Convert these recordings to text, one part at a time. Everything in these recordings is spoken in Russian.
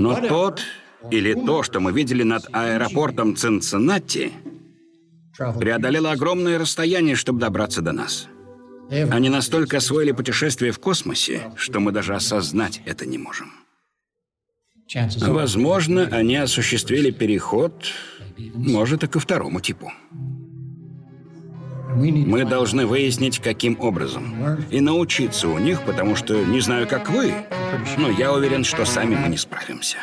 Но тот или то, что мы видели над аэропортом Цинциннати, преодолело огромное расстояние, чтобы добраться до нас. Они настолько освоили путешествие в космосе, что мы даже осознать это не можем. Возможно, они осуществили переход, может, и ко второму типу. Мы должны выяснить, каким образом. И научиться у них, потому что не знаю, как вы, но я уверен, что сами мы не справимся.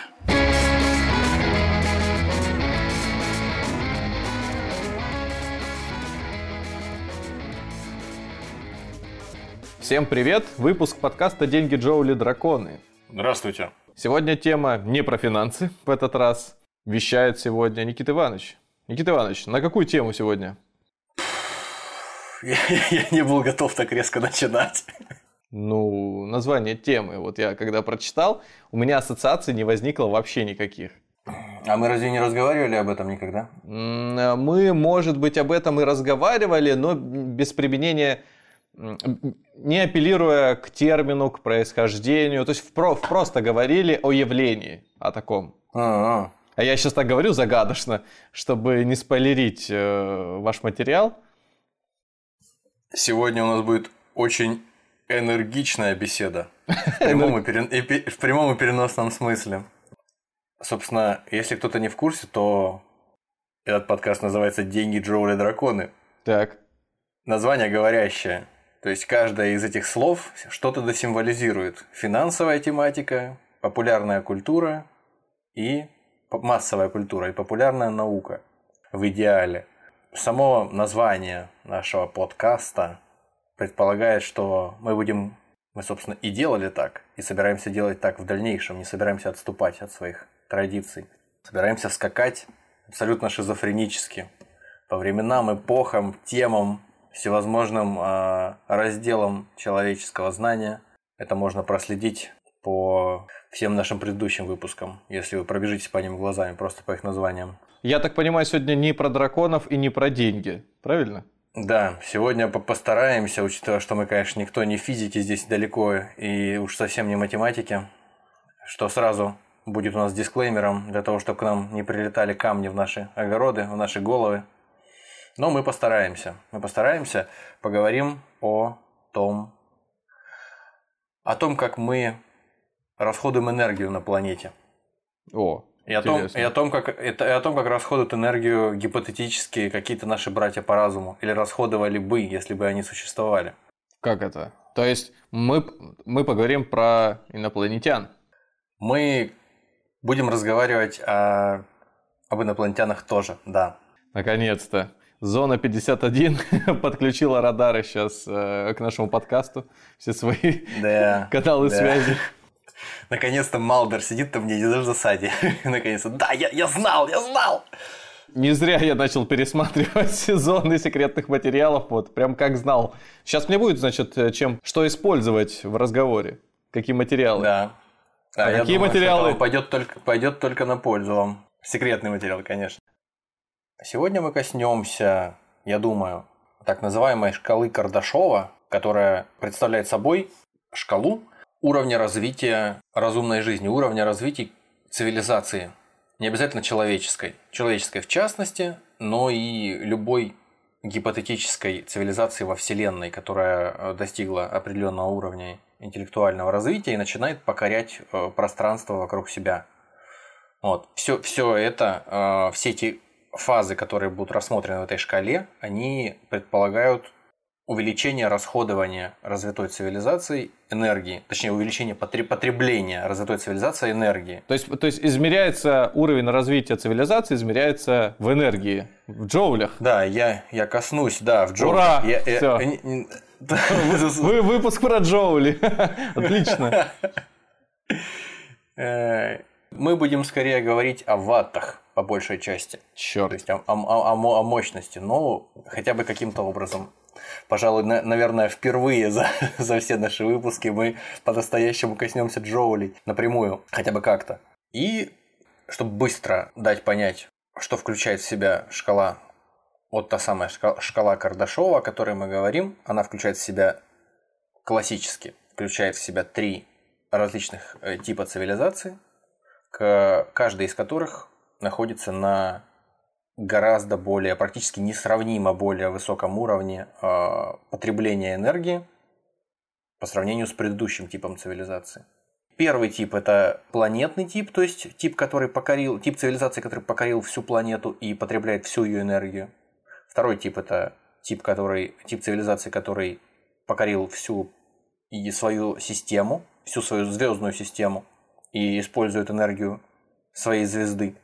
Всем привет! Выпуск подкаста «Деньги Джоули Драконы». Здравствуйте. Сегодня тема не про финансы в этот раз. Вещает сегодня Никита Иванович. Никита Иванович, на какую тему сегодня? Я, я не был готов так резко начинать. Ну, название темы. Вот я когда прочитал, у меня ассоциаций не возникло вообще никаких. А мы разве не разговаривали об этом никогда? Мы, может быть, об этом и разговаривали, но без применения не апеллируя к термину, к происхождению, то есть в про, просто говорили о явлении, о таком. А-а. А я сейчас так говорю загадочно, чтобы не спойлерить э, ваш материал. Сегодня у нас будет очень энергичная беседа. В прямом, и, перен... в прямом и переносном смысле. Собственно, если кто-то не в курсе, то этот подкаст называется «Деньги, Джоули, драконы». Так. Название говорящее. То есть каждое из этих слов что-то досимволизирует. Финансовая тематика, популярная культура и массовая культура и популярная наука в идеале. Само название нашего подкаста предполагает, что мы будем, мы, собственно, и делали так, и собираемся делать так в дальнейшем, не собираемся отступать от своих традиций. Собираемся скакать абсолютно шизофренически по временам, эпохам, темам, всевозможным э, разделам человеческого знания. Это можно проследить по всем нашим предыдущим выпускам, если вы пробежитесь по ним глазами, просто по их названиям. Я так понимаю, сегодня не про драконов и не про деньги, правильно? Да, сегодня постараемся, учитывая, что мы, конечно, никто не физики здесь далеко и уж совсем не математики, что сразу будет у нас дисклеймером для того, чтобы к нам не прилетали камни в наши огороды, в наши головы. Но мы постараемся. Мы постараемся, поговорим о том, о том, как мы расходуем энергию на планете. О, и о, том, и, о том, как, и о том, как расходуют энергию гипотетически какие-то наши братья по разуму. Или расходовали бы, если бы они существовали. Как это? То есть мы, мы поговорим про инопланетян. Мы будем разговаривать о, об инопланетянах тоже, да. Наконец-то. Зона 51 подключила радары сейчас э, к нашему подкасту, все свои да, каналы да. связи. Наконец-то Малдер сидит там мне в засаде. Наконец-то, да, я, я знал, я знал! Не зря я начал пересматривать сезоны секретных материалов, вот, прям как знал. Сейчас мне будет, значит, чем, что использовать в разговоре, какие материалы. Да. да а какие думаю, материалы? Пойдет только, пойдет только на пользу вам. Секретный материал, конечно. Сегодня мы коснемся, я думаю, так называемой шкалы Кардашова, которая представляет собой шкалу уровня развития разумной жизни, уровня развития цивилизации. Не обязательно человеческой. Человеческой в частности, но и любой гипотетической цивилизации во Вселенной, которая э, достигла определенного уровня интеллектуального развития и начинает покорять э, пространство вокруг себя. Вот. Все, все это, э, все эти фазы, которые будут рассмотрены в этой шкале, они предполагают увеличение расходования развитой цивилизации энергии, точнее увеличение потребления развитой цивилизации энергии. То есть, то есть измеряется уровень развития цивилизации, измеряется в энергии, в джоулях. Да, я, я коснусь, да, в джоулях. Ура! Я, Все. Вы, выпуск про джоули. Отлично. Э, мы будем скорее говорить о ваттах по большей части. Черт. То есть о, о, о, о мощности, но хотя бы каким-то образом. Пожалуй, на, наверное, впервые за, за все наши выпуски мы по-настоящему коснемся Джоулей напрямую, хотя бы как-то. И чтобы быстро дать понять, что включает в себя шкала, вот та самая шкала, Кардашова, о которой мы говорим, она включает в себя классически, включает в себя три различных э, типа цивилизации – каждый из которых находится на гораздо более, практически несравнимо более высоком уровне э, потребления энергии по сравнению с предыдущим типом цивилизации. Первый тип это планетный тип, то есть тип, который покорил, тип цивилизации, который покорил всю планету и потребляет всю ее энергию. Второй тип это тип, который, тип цивилизации, который покорил всю и свою систему, всю свою звездную систему и использует энергию своей звезды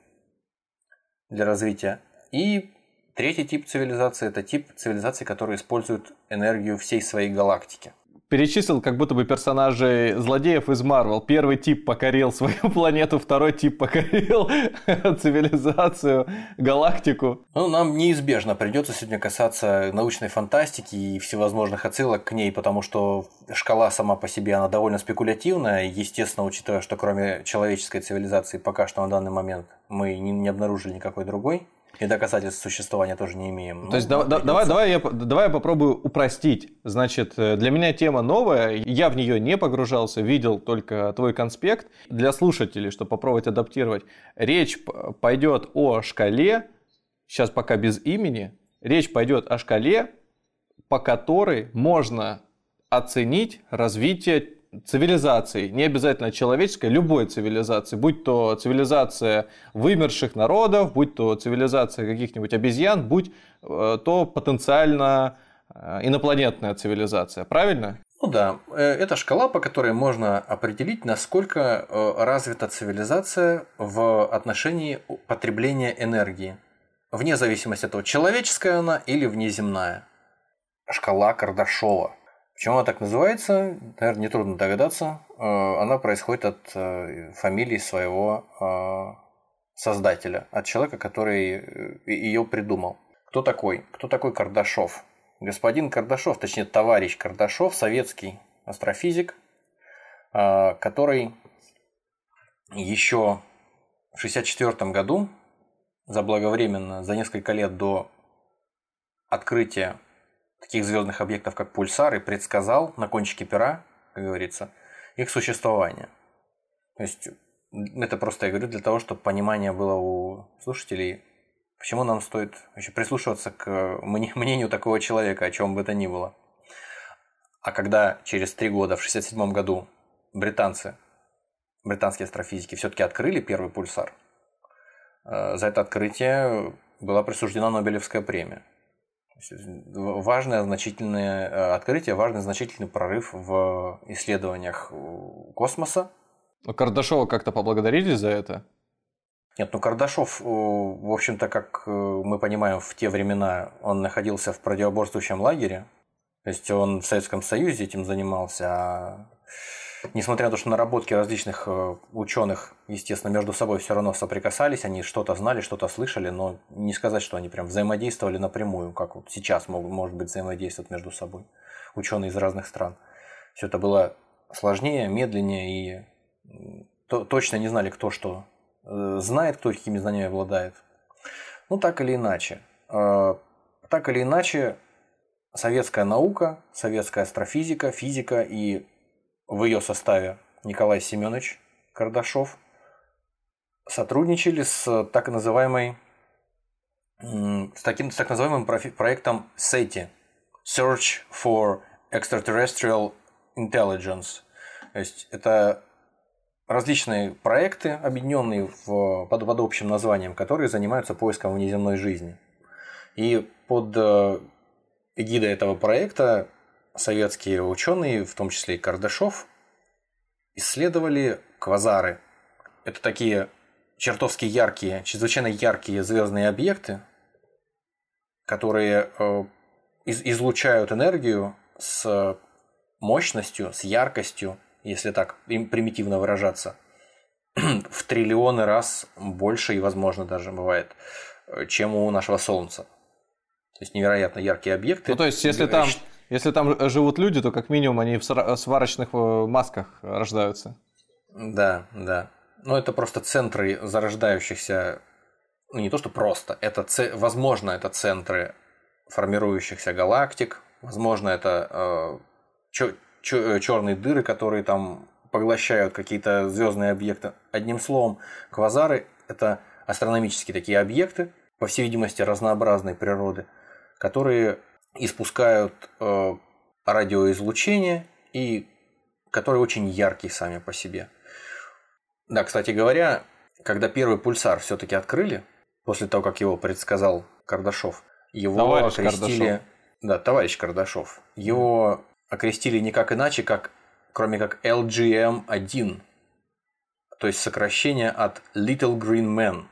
для развития. И третий тип цивилизации – это тип цивилизации, который использует энергию всей своей галактики перечислил как будто бы персонажей злодеев из Марвел. Первый тип покорил свою планету, второй тип покорил цивилизацию, галактику. Ну, нам неизбежно придется сегодня касаться научной фантастики и всевозможных отсылок к ней, потому что шкала сама по себе, она довольно спекулятивная. Естественно, учитывая, что кроме человеческой цивилизации пока что на данный момент мы не, обнаружили никакой другой, и доказательств существования тоже не имеем. То ну, есть да, да, давай, давай, я, давай я попробую упростить. Значит, э, для меня тема новая, я в нее не погружался, видел только твой конспект. Для слушателей, чтобы попробовать адаптировать, речь пойдет о шкале, сейчас пока без имени, речь пойдет о шкале, по которой можно оценить развитие цивилизации, не обязательно человеческой, любой цивилизации, будь то цивилизация вымерших народов, будь то цивилизация каких-нибудь обезьян, будь э, то потенциально э, инопланетная цивилизация. Правильно? Ну да, э, это шкала, по которой можно определить, насколько развита цивилизация в отношении потребления энергии. Вне зависимости от того, человеческая она или внеземная. Шкала Кардашова – Почему она так называется, наверное, нетрудно догадаться. Э, она происходит от э, фамилии своего э, создателя, от человека, который ее придумал. Кто такой? Кто такой Кардашов? Господин Кардашов, точнее товарищ Кардашов, советский астрофизик, который еще в 1964 году, заблаговременно, за несколько лет до открытия таких звездных объектов, как пульсары, предсказал на кончике пера, как говорится, их существование. То есть это просто я говорю для того, чтобы понимание было у слушателей, почему нам стоит вообще прислушиваться к мнению такого человека, о чем бы то ни было. А когда через три года, в 1967 году, британцы, британские астрофизики все-таки открыли первый пульсар, э, за это открытие была присуждена Нобелевская премия. Важное значительное э, открытие, важный значительный прорыв в исследованиях э, космоса. Но Кардашова как-то поблагодарили за это? Нет, ну Кардашов, э, в общем-то, как мы понимаем, в те времена он находился в противоборствующем лагере. То есть он в Советском Союзе этим занимался, а несмотря на то, что наработки различных э, ученых, естественно, между собой все равно соприкасались, они что-то знали, что-то слышали, но не сказать, что они прям взаимодействовали напрямую, как вот сейчас могут, может быть, взаимодействовать между собой ученые из разных стран. Все это было сложнее, медленнее и то, точно не знали, кто что э, знает, кто какими знаниями обладает. Ну, так или иначе. Э, так или иначе, советская наука, советская астрофизика, физика и в ее составе Николай Семенович Кардашов сотрудничали с так называемой с таким с так называемым проектом SETI Search for Extraterrestrial Intelligence. То есть это различные проекты, объединенные в, под, под общим названием, которые занимаются поиском внеземной жизни. И под э, эгидой этого проекта советские ученые, в том числе и Кардашов, исследовали квазары. Это такие чертовски яркие, чрезвычайно яркие звездные объекты, которые э, излучают энергию с мощностью, с яркостью, если так им примитивно выражаться, в триллионы раз больше и, возможно, даже бывает, э, чем у нашего Солнца. То есть невероятно яркие объекты. Ну, то есть, если там если там живут люди, то как минимум они в сварочных э, масках рождаются. Да, да. Но это просто центры зарождающихся, ну не то что просто, это, возможно, это центры формирующихся галактик, возможно, это э, черные дыры, которые там поглощают какие-то звездные объекты. Одним словом, квазары – это астрономические такие объекты, по всей видимости, разнообразной природы, которые испускают э, радиоизлучение и которые очень яркие сами по себе. Да, кстати говоря, когда первый пульсар все-таки открыли, после того, как его предсказал Кардашов, его товарищ окрестили... Кардашов. Да, товарищ Кардашов. Его окрестили никак иначе, как, кроме как LGM-1. То есть сокращение от Little Green Man.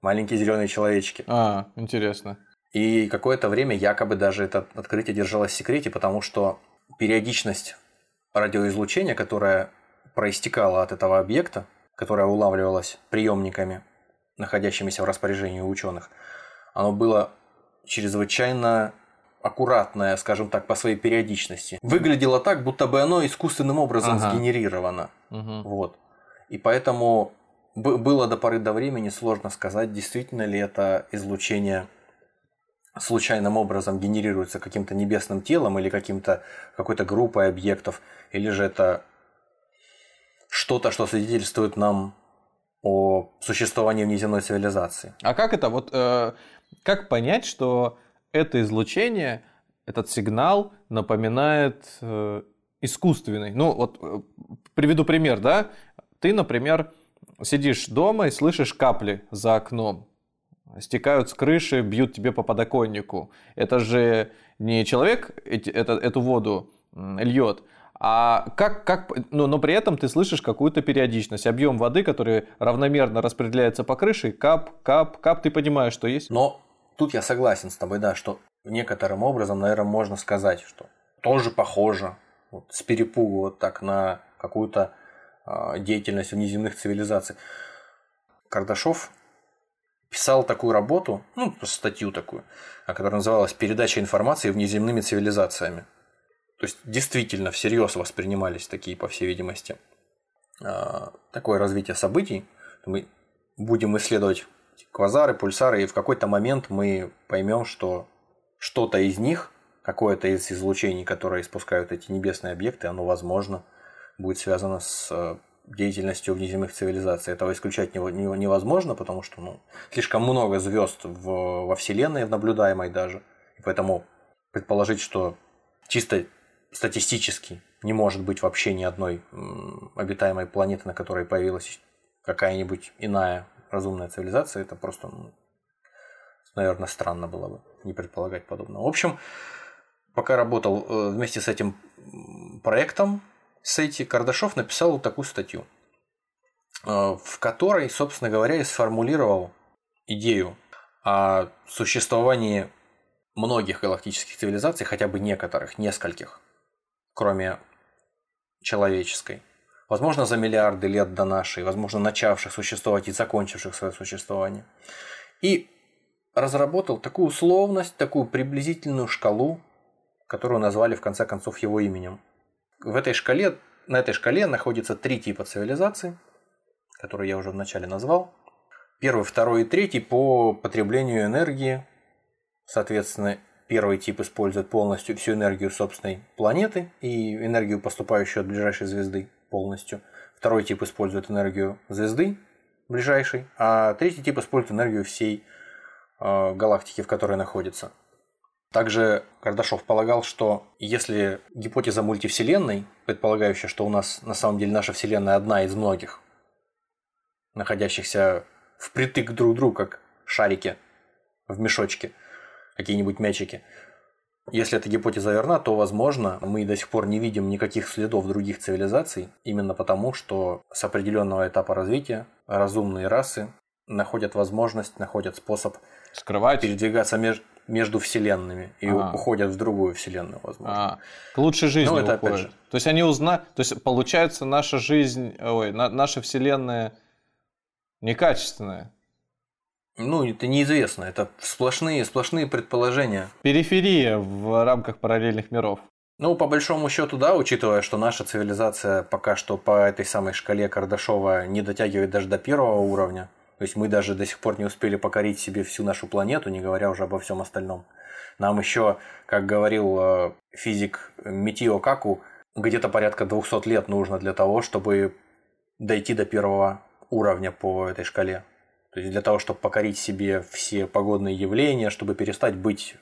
Маленькие зеленые человечки. А, интересно. И какое-то время якобы даже это открытие держалось в секрете, потому что периодичность радиоизлучения, которая проистекала от этого объекта, которая улавливалась приемниками, находящимися в распоряжении ученых, оно было чрезвычайно аккуратное, скажем так, по своей периодичности. Выглядело так, будто бы оно искусственным образом ага. сгенерировано. Угу. Вот. И поэтому было до поры до времени сложно сказать, действительно ли это излучение случайным образом генерируется каким-то небесным телом или каким-то какой-то группой объектов, или же это что-то, что свидетельствует нам о существовании внеземной цивилизации. А как это? Вот э, как понять, что это излучение, этот сигнал напоминает э, искусственный? Ну вот э, приведу пример, да? Ты, например, сидишь дома и слышишь капли за окном стекают с крыши, бьют тебе по подоконнику. Это же не человек эти, это, эту воду льет, а как, как, ну, но при этом ты слышишь какую-то периодичность, объем воды, который равномерно распределяется по крыше, кап, кап, кап, ты понимаешь, что есть. Но тут я согласен с тобой, да, что некоторым образом, наверное, можно сказать, что тоже похоже вот, с перепугу вот так на какую-то э, деятельность внеземных цивилизаций. Кардашов писал такую работу, ну, статью такую, которая называлась «Передача информации внеземными цивилизациями». То есть, действительно, всерьез воспринимались такие, по всей видимости, а, такое развитие событий. Мы будем исследовать квазары, пульсары, и в какой-то момент мы поймем, что что-то из них, какое-то из излучений, которые испускают эти небесные объекты, оно, возможно, будет связано с деятельностью внеземных цивилизаций. Этого исключать невозможно, потому что ну, слишком много звезд в, во Вселенной, в наблюдаемой даже. Поэтому предположить, что чисто статистически не может быть вообще ни одной обитаемой планеты, на которой появилась какая-нибудь иная разумная цивилизация, это просто, ну, наверное, странно было бы не предполагать подобного. В общем, пока работал э, вместе с этим проектом, Сейти Кардашов написал вот такую статью, э, в которой, собственно говоря, и сформулировал идею о существовании многих галактических цивилизаций, хотя бы некоторых, нескольких, кроме человеческой. Возможно, за миллиарды лет до нашей, возможно, начавших существовать и закончивших свое существование. И разработал такую условность, такую приблизительную шкалу, которую назвали в конце концов его именем – в этой шкале, на этой шкале находится три типа цивилизаций, которые я уже вначале назвал. Первый, второй и третий по потреблению энергии. Соответственно, первый тип использует полностью всю энергию собственной планеты и энергию, поступающую от ближайшей звезды полностью. Второй тип использует энергию звезды ближайшей, а третий тип использует энергию всей э, галактики, в которой находится. Также Кардашов полагал, что если гипотеза мультивселенной, предполагающая, что у нас на самом деле наша Вселенная одна из многих, находящихся впритык друг к другу, как шарики в мешочке, какие-нибудь мячики, если эта гипотеза верна, то, возможно, мы до сих пор не видим никаких следов других цивилизаций, именно потому, что с определенного этапа развития разумные расы находят возможность, находят способ скрывать. передвигаться между между вселенными и а. уходят в другую вселенную, возможно. А. К лучшей жизни Но это уходят. Опять же. То есть они узнают, то есть получается наша жизнь, ой, на, наша вселенная некачественная. Ну, это неизвестно, это сплошные, сплошные предположения. Периферия в рамках параллельных миров. Ну, по большому счету, да, учитывая, что наша цивилизация пока что по этой самой шкале Кардашова не дотягивает даже до первого уровня. То есть мы даже до сих пор не успели покорить себе всю нашу планету, не говоря уже обо всем остальном. Нам еще, как говорил э, физик Митио Каку, где-то порядка 200 лет нужно для того, чтобы дойти до первого уровня по этой шкале. То есть для того, чтобы покорить себе все погодные явления, чтобы перестать быть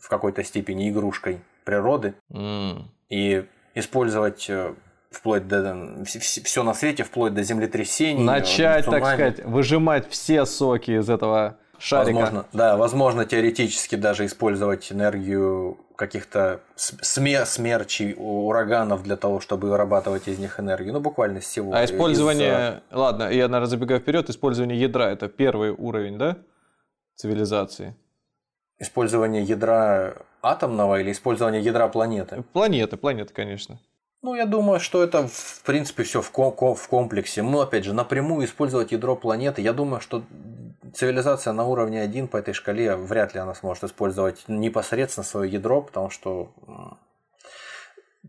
в какой-то степени игрушкой природы mm. и использовать э, вплоть до все на свете, вплоть до землетрясений. Начать, цунами. так сказать, выжимать все соки из этого шарика. Возможно, да, возможно, теоретически даже использовать энергию каких-то смер смерчей, ураганов для того, чтобы вырабатывать из них энергию. Ну, буквально всего. А использование... Из... Ладно, я, наверное, забегаю вперед. Использование ядра – это первый уровень, да, цивилизации? Использование ядра атомного или использование ядра планеты? Планеты, планеты, конечно. Ну, я думаю, что это, в принципе, все в, в комплексе. Мы, опять же, напрямую использовать ядро планеты. Я думаю, что цивилизация на уровне 1 по этой шкале вряд ли она сможет использовать непосредственно свое ядро, потому что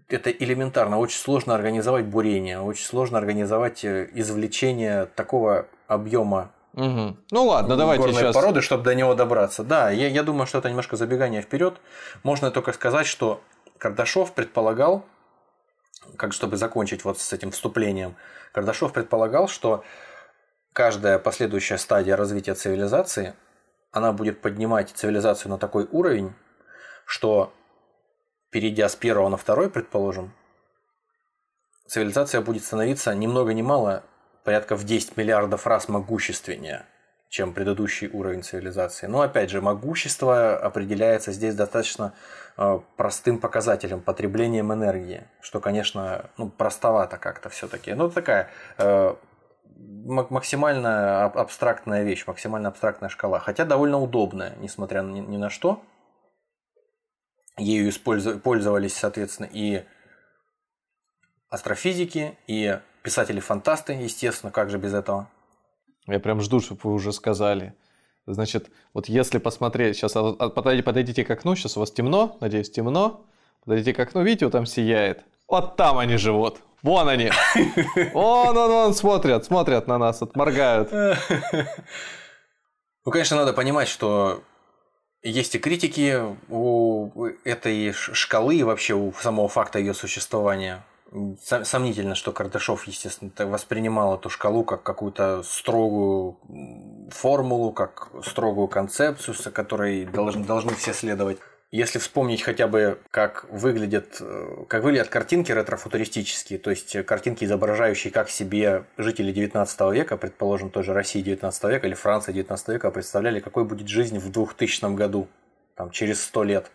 это элементарно. Очень сложно организовать бурение, очень сложно организовать э, извлечение такого объема Угу. Ну ладно, давайте сейчас. породы, чтобы до него добраться. Да, я, я думаю, что это немножко забегание вперед. Можно только сказать, что Кардашов предполагал, как чтобы закончить вот с этим вступлением, Кардашов предполагал, что каждая последующая стадия развития цивилизации, она будет поднимать цивилизацию на такой уровень, что перейдя с первого на второй, предположим, цивилизация будет становиться ни много ни мало порядка в 10 миллиардов раз могущественнее, чем предыдущий уровень цивилизации. Но опять же, могущество определяется здесь достаточно э, простым показателем, потреблением энергии, что, конечно, ну, простовато как-то все-таки. Ну, такая э, максимально абстрактная вещь, максимально абстрактная шкала, хотя довольно удобная, несмотря ни, ни на что. Ею пользовались, соответственно, и астрофизики, и писатели-фантасты, естественно, как же без этого. Я прям жду, чтобы вы уже сказали. Значит, вот если посмотреть, сейчас подойдите, подойдите к окну, сейчас у вас темно, надеюсь, темно. Подойдите к окну, видите, вот там сияет. Вот там они живут. Вон они. Вон, вон, вон, смотрят, смотрят на нас, отморгают. Ну, конечно, надо понимать, что есть и критики у этой шкалы и вообще у самого факта ее существования. Сомнительно, что Кардашов, естественно, воспринимал эту шкалу как какую-то строгую формулу, как строгую концепцию, с которой должны, должны все следовать. Если вспомнить хотя бы, как выглядят, э, как выглядят картинки ретрофутуристические, то есть картинки, изображающие, как себе жители 19 века, предположим, той же России 19 века или Франции 19 века, представляли, какой будет жизнь в 2000 году, там, через 100 лет.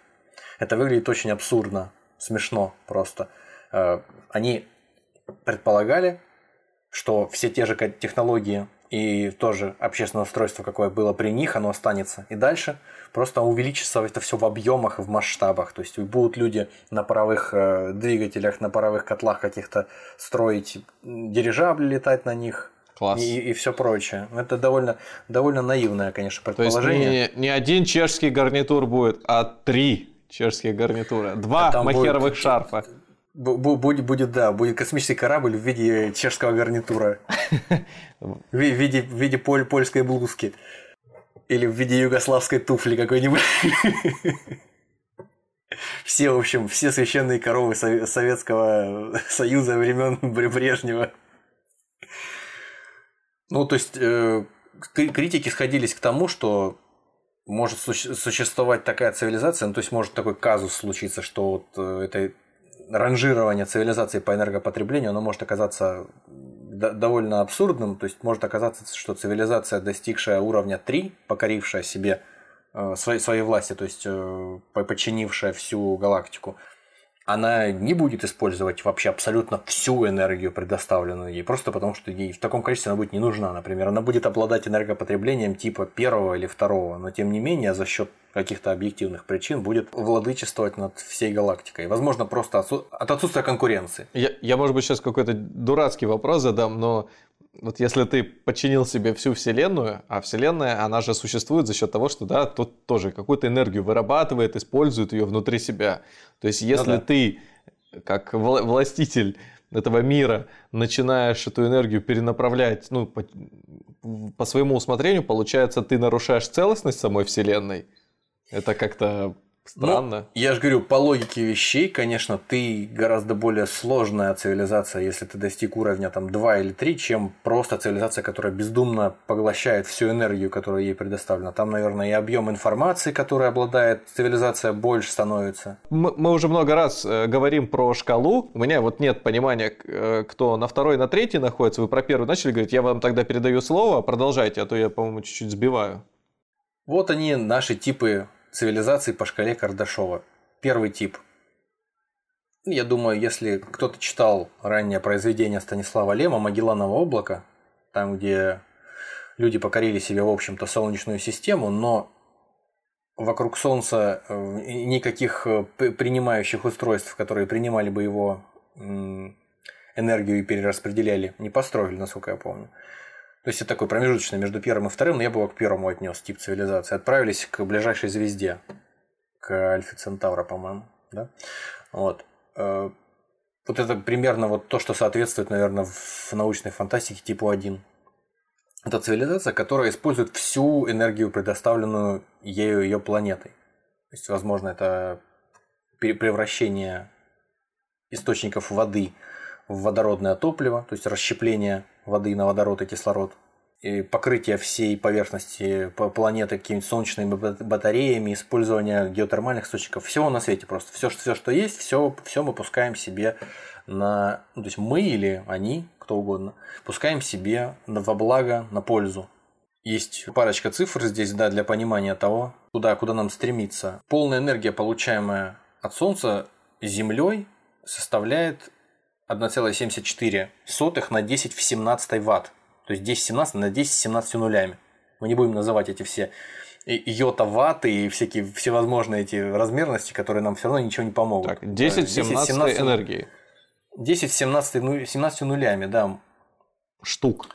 Это выглядит очень абсурдно, смешно просто. Э, они предполагали, что все те же технологии и тоже общественное устройство, какое было при них, оно останется и дальше. Просто увеличится это все в объемах и в масштабах. То есть будут люди на паровых э, двигателях, на паровых котлах каких-то строить дирижабли, летать на них. Класс. И, и все прочее. Это довольно, довольно наивное, конечно, предположение. То есть не, не один чешский гарнитур будет, а три чешские гарнитура. Два а махеровых будет... шарфа. Будет, будет, да, будет космический корабль в виде чешского гарнитура. В виде, в виде поль, польской блузки. Или в виде югославской туфли какой-нибудь. Все, в общем, все священные коровы Советского Союза времен Брежнева. Ну, то есть, э, критики сходились к тому, что может существовать такая цивилизация, ну, то есть может такой казус случиться, что вот э, это ранжирование цивилизации по энергопотреблению, оно может оказаться довольно абсурдным. То есть может оказаться, что цивилизация, достигшая уровня 3, покорившая себе э, своей, своей власти, то есть э, подчинившая всю галактику, она не будет использовать вообще абсолютно всю энергию, предоставленную ей, просто потому что ей в таком количестве она будет не нужна. Например, она будет обладать энергопотреблением типа первого или второго, но тем не менее за счет каких-то объективных причин будет владычествовать над всей галактикой. Возможно, просто от отсутствия конкуренции. Я, я может быть, сейчас какой-то дурацкий вопрос задам, но вот если ты подчинил себе всю Вселенную, а Вселенная, она же существует за счет того, что, да, тот тоже какую-то энергию вырабатывает, использует ее внутри себя. То есть, ну если ну, да. ты, как властитель этого мира, начинаешь эту энергию перенаправлять, ну, по, по своему усмотрению, получается, ты нарушаешь целостность самой Вселенной. Это как-то Странно. Ну, я же говорю, по логике вещей, конечно, ты гораздо более сложная цивилизация, если ты достиг уровня там 2 или 3, чем просто цивилизация, которая бездумно поглощает всю энергию, которая ей предоставлена. Там, наверное, и объем информации, который обладает цивилизация, больше становится. Мы, мы уже много раз э, говорим про шкалу. У меня вот нет понимания, э, кто на второй, на третий находится. Вы про первый начали говорить. Я вам тогда передаю слово. Продолжайте, а то я, по-моему, чуть-чуть сбиваю. Вот они, наши типы цивилизаций по шкале Кардашова. Первый тип. Я думаю, если кто-то читал раннее произведение Станислава Лема «Магелланово облако», там, где люди покорили себе, в общем-то, Солнечную систему, но вокруг Солнца э, никаких э, принимающих устройств, которые принимали бы его энергию и перераспределяли, не построили, насколько я помню. То есть это такой промежуточный между первым и вторым, но я бы его к первому отнес, тип цивилизации. Отправились к ближайшей звезде, к Альфе Центавра, по-моему. Да? Вот. Э, вот это примерно вот то, что соответствует, наверное, в научной фантастике типу 1. Это цивилизация, которая использует всю энергию, предоставленную ею ее планетой. То есть, возможно, это превращение источников воды в водородное топливо, то есть расщепление воды на водород и кислород, и покрытие всей поверхности планеты какими-нибудь солнечными батареями, использование геотермальных источников, всего на свете просто. Все, все что есть, все, все мы пускаем себе на... Ну, то есть мы или они, кто угодно, пускаем себе во благо, на пользу. Есть парочка цифр здесь, да, для понимания того, куда, куда нам стремиться. Полная энергия, получаемая от Солнца Землей, составляет 1,74 на 10 в 17 ватт. То есть 10 в 17 на 10 с 17 нулями. Мы не будем называть эти все йота ватты и всякие всевозможные эти размерности, которые нам все равно ничего не помогут. Так, 10 в 17, 17 энергии. 10 в 17, ну, 17 нулями, да. Штук.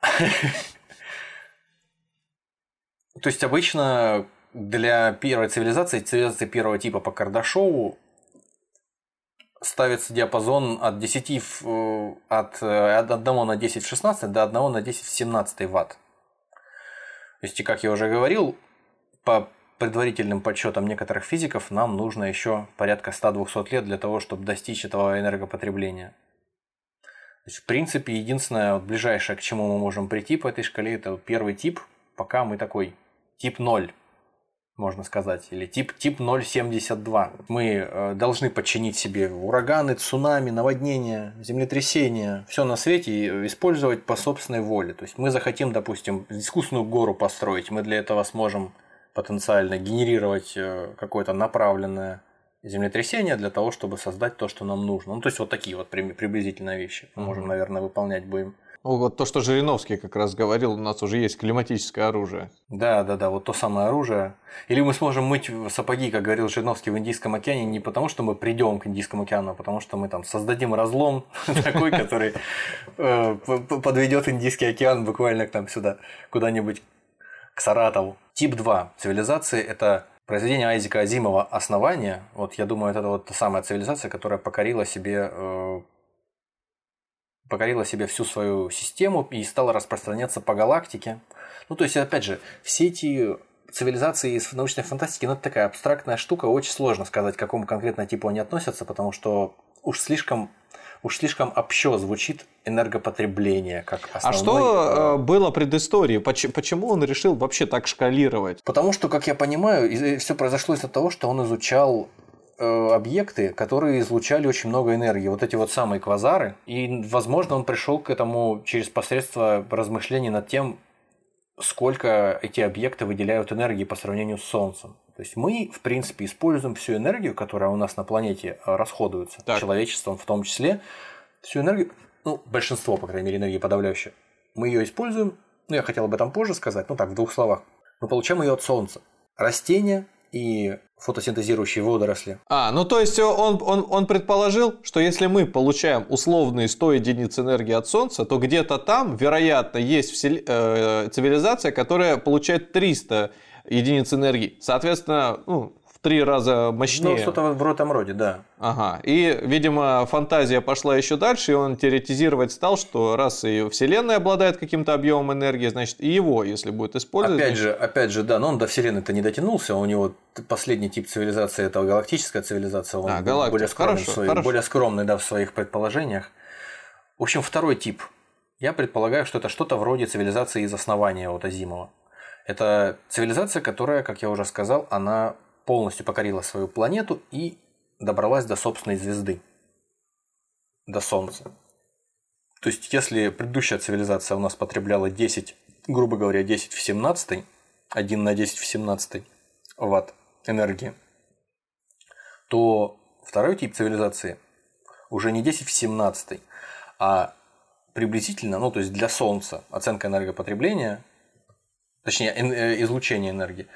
То есть обычно для первой цивилизации, цивилизации первого типа по Кардашову, ставится диапазон от 10 в, э, от, э, от 1 на 10 в 16 до 1 на 10 в 17 ватт. То есть, как я уже говорил, по предварительным подсчетам некоторых физиков, нам нужно еще порядка 100-200 лет для того, чтобы достичь этого энергопотребления. То есть, в принципе, единственное, вот, ближайшее, к чему мы можем прийти по этой шкале, это первый тип, пока мы такой тип 0 можно сказать, или тип, тип 072. Мы э, должны подчинить себе ураганы, цунами, наводнения, землетрясения, все на свете использовать по собственной воле. То есть мы захотим, допустим, искусственную гору построить, мы для этого сможем потенциально генерировать э, какое-то направленное землетрясение для того, чтобы создать то, что нам нужно. Ну, то есть вот такие вот приблизительные вещи мы можем, наверное, выполнять будем. Ну, вот то, что Жириновский как раз говорил, у нас уже есть климатическое оружие. Да, да, да, вот то самое оружие. Или мы сможем мыть сапоги, как говорил Жириновский, в Индийском океане, не потому, что мы придем к Индийскому океану, а потому что мы там создадим разлом такой, который э, подведет Индийский океан буквально к нам сюда, куда-нибудь к Саратову. Тип 2 цивилизации – это произведение Айзека Азимова «Основание». Вот я думаю, это вот та самая цивилизация, которая покорила себе э, покорила себе всю свою систему и стала распространяться по галактике. Ну, то есть, опять же, все эти цивилизации из научной фантастики, ну, это такая абстрактная штука, очень сложно сказать, к какому конкретно типу они относятся, потому что уж слишком уж слишком общо звучит энергопотребление как основной... А что э, было предысторией? Почему он решил вообще так шкалировать? Потому что, как я понимаю, все произошло из-за того, что он изучал Э, объекты, которые излучали очень много энергии, вот эти вот самые квазары. И, возможно, он пришел к этому через посредство размышлений над тем, сколько эти объекты выделяют энергии по сравнению с Солнцем. То есть мы, в принципе, используем всю энергию, которая у нас на планете э, расходуется, так. человечеством в том числе, всю энергию, ну, большинство, по крайней мере, энергии подавляющее, мы ее используем, ну, я хотел об этом позже сказать, ну, так, в двух словах. Мы получаем ее от Солнца. Растения и фотосинтезирующие водоросли. А, ну то есть он, он, он предположил, что если мы получаем условные 100 единиц энергии от Солнца, то где-то там, вероятно, есть всел... э, цивилизация, которая получает 300 единиц энергии. Соответственно, ну, в три раза мощнее. Ну, что-то в этом роде, да. Ага. И, видимо, фантазия пошла еще дальше, и он теоретизировать стал, что раз и Вселенная обладает каким-то объемом энергии, значит, и его, если будет использовать. Опять же, опять же, да, но он до Вселенной-то не дотянулся, у него последний тип цивилизации это галактическая цивилизация, он а, более скромный, хорошо, в своих, хорошо. более скромный да, в своих предположениях. В общем, второй тип. Я предполагаю, что это что-то вроде цивилизации из основания от Азимова. Это цивилизация, которая, как я уже сказал, она полностью покорила свою планету и добралась до собственной звезды, до Солнца. То есть, если предыдущая цивилизация у нас потребляла 10, грубо говоря, 10 в 17, 1 на 10 в 17 ватт энергии, то второй тип цивилизации уже не 10 в 17, а приблизительно, ну то есть для Солнца оценка энергопотребления, точнее э, излучения энергии,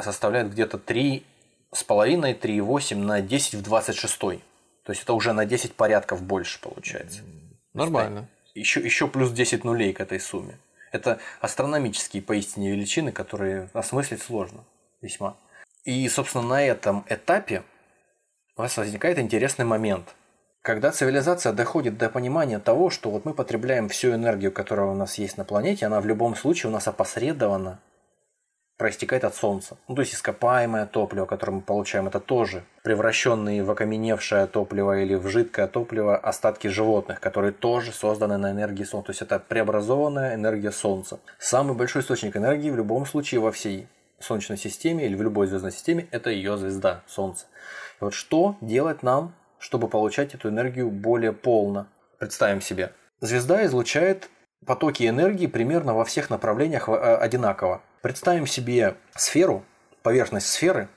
составляет где-то 3,5, 3,8 на 10 в 26. То есть это уже на 10 порядков больше получается. Нормально. Еще, еще плюс 10 нулей к этой сумме. Это астрономические поистине величины, которые осмыслить сложно весьма. И, собственно, на этом этапе у вас возникает интересный момент. Когда цивилизация доходит до понимания того, что вот мы потребляем всю энергию, которая у нас есть на планете, она в любом случае у нас опосредованно проистекает от Солнца. Ну, то есть ископаемое топливо, которое мы получаем, это тоже превращенные в окаменевшее топливо или в жидкое топливо остатки животных, которые тоже созданы на энергии Солнца. То есть это преобразованная энергия Солнца. Самый большой источник энергии в любом случае во всей Солнечной системе или в любой звездной системе – это ее звезда, Солнце. И вот что делать нам, чтобы получать эту энергию более полно? Представим себе. Звезда излучает потоки энергии примерно во всех направлениях э, одинаково. Представим себе сферу, поверхность сферы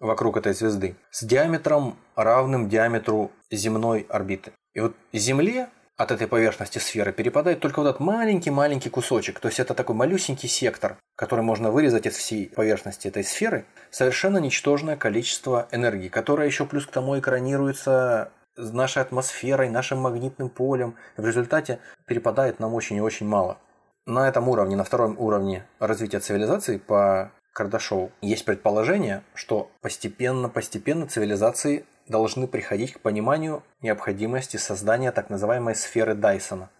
вокруг этой звезды с диаметром равным диаметру земной орбиты. И вот Земле от этой поверхности сферы перепадает только вот этот маленький-маленький кусочек. То есть это такой малюсенький сектор, который можно вырезать из всей поверхности этой сферы. Совершенно ничтожное количество энергии, которое еще плюс к тому экранируется нашей атмосферой, нашим магнитным полем. В результате перепадает нам очень и очень мало на этом уровне, на втором уровне развития цивилизации по Кардашову есть предположение, что постепенно-постепенно цивилизации должны приходить к пониманию необходимости создания так называемой сферы Дайсона.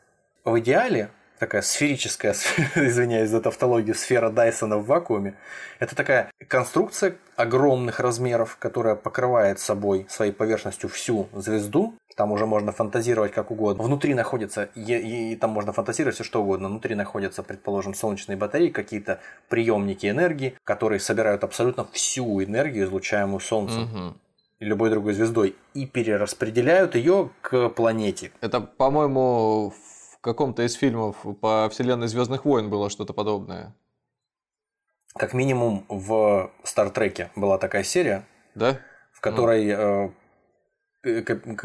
В идеале такая сферическая, извиняюсь за тавтологию, сфера Дайсона в вакууме. Это такая конструкция огромных размеров, которая покрывает собой своей поверхностью всю звезду. Там уже можно фантазировать как угодно. Внутри находится, и, и там можно фантазировать все что угодно. Внутри находятся, предположим, солнечные батареи, какие-то приемники энергии, которые собирают абсолютно всю энергию, излучаемую Солнцем. Угу любой другой звездой и перераспределяют ее к планете. Это, по-моему, каком-то из фильмов по вселенной Звездных войн было что-то подобное. Как минимум в Стартреке была такая серия, да? в которой ну.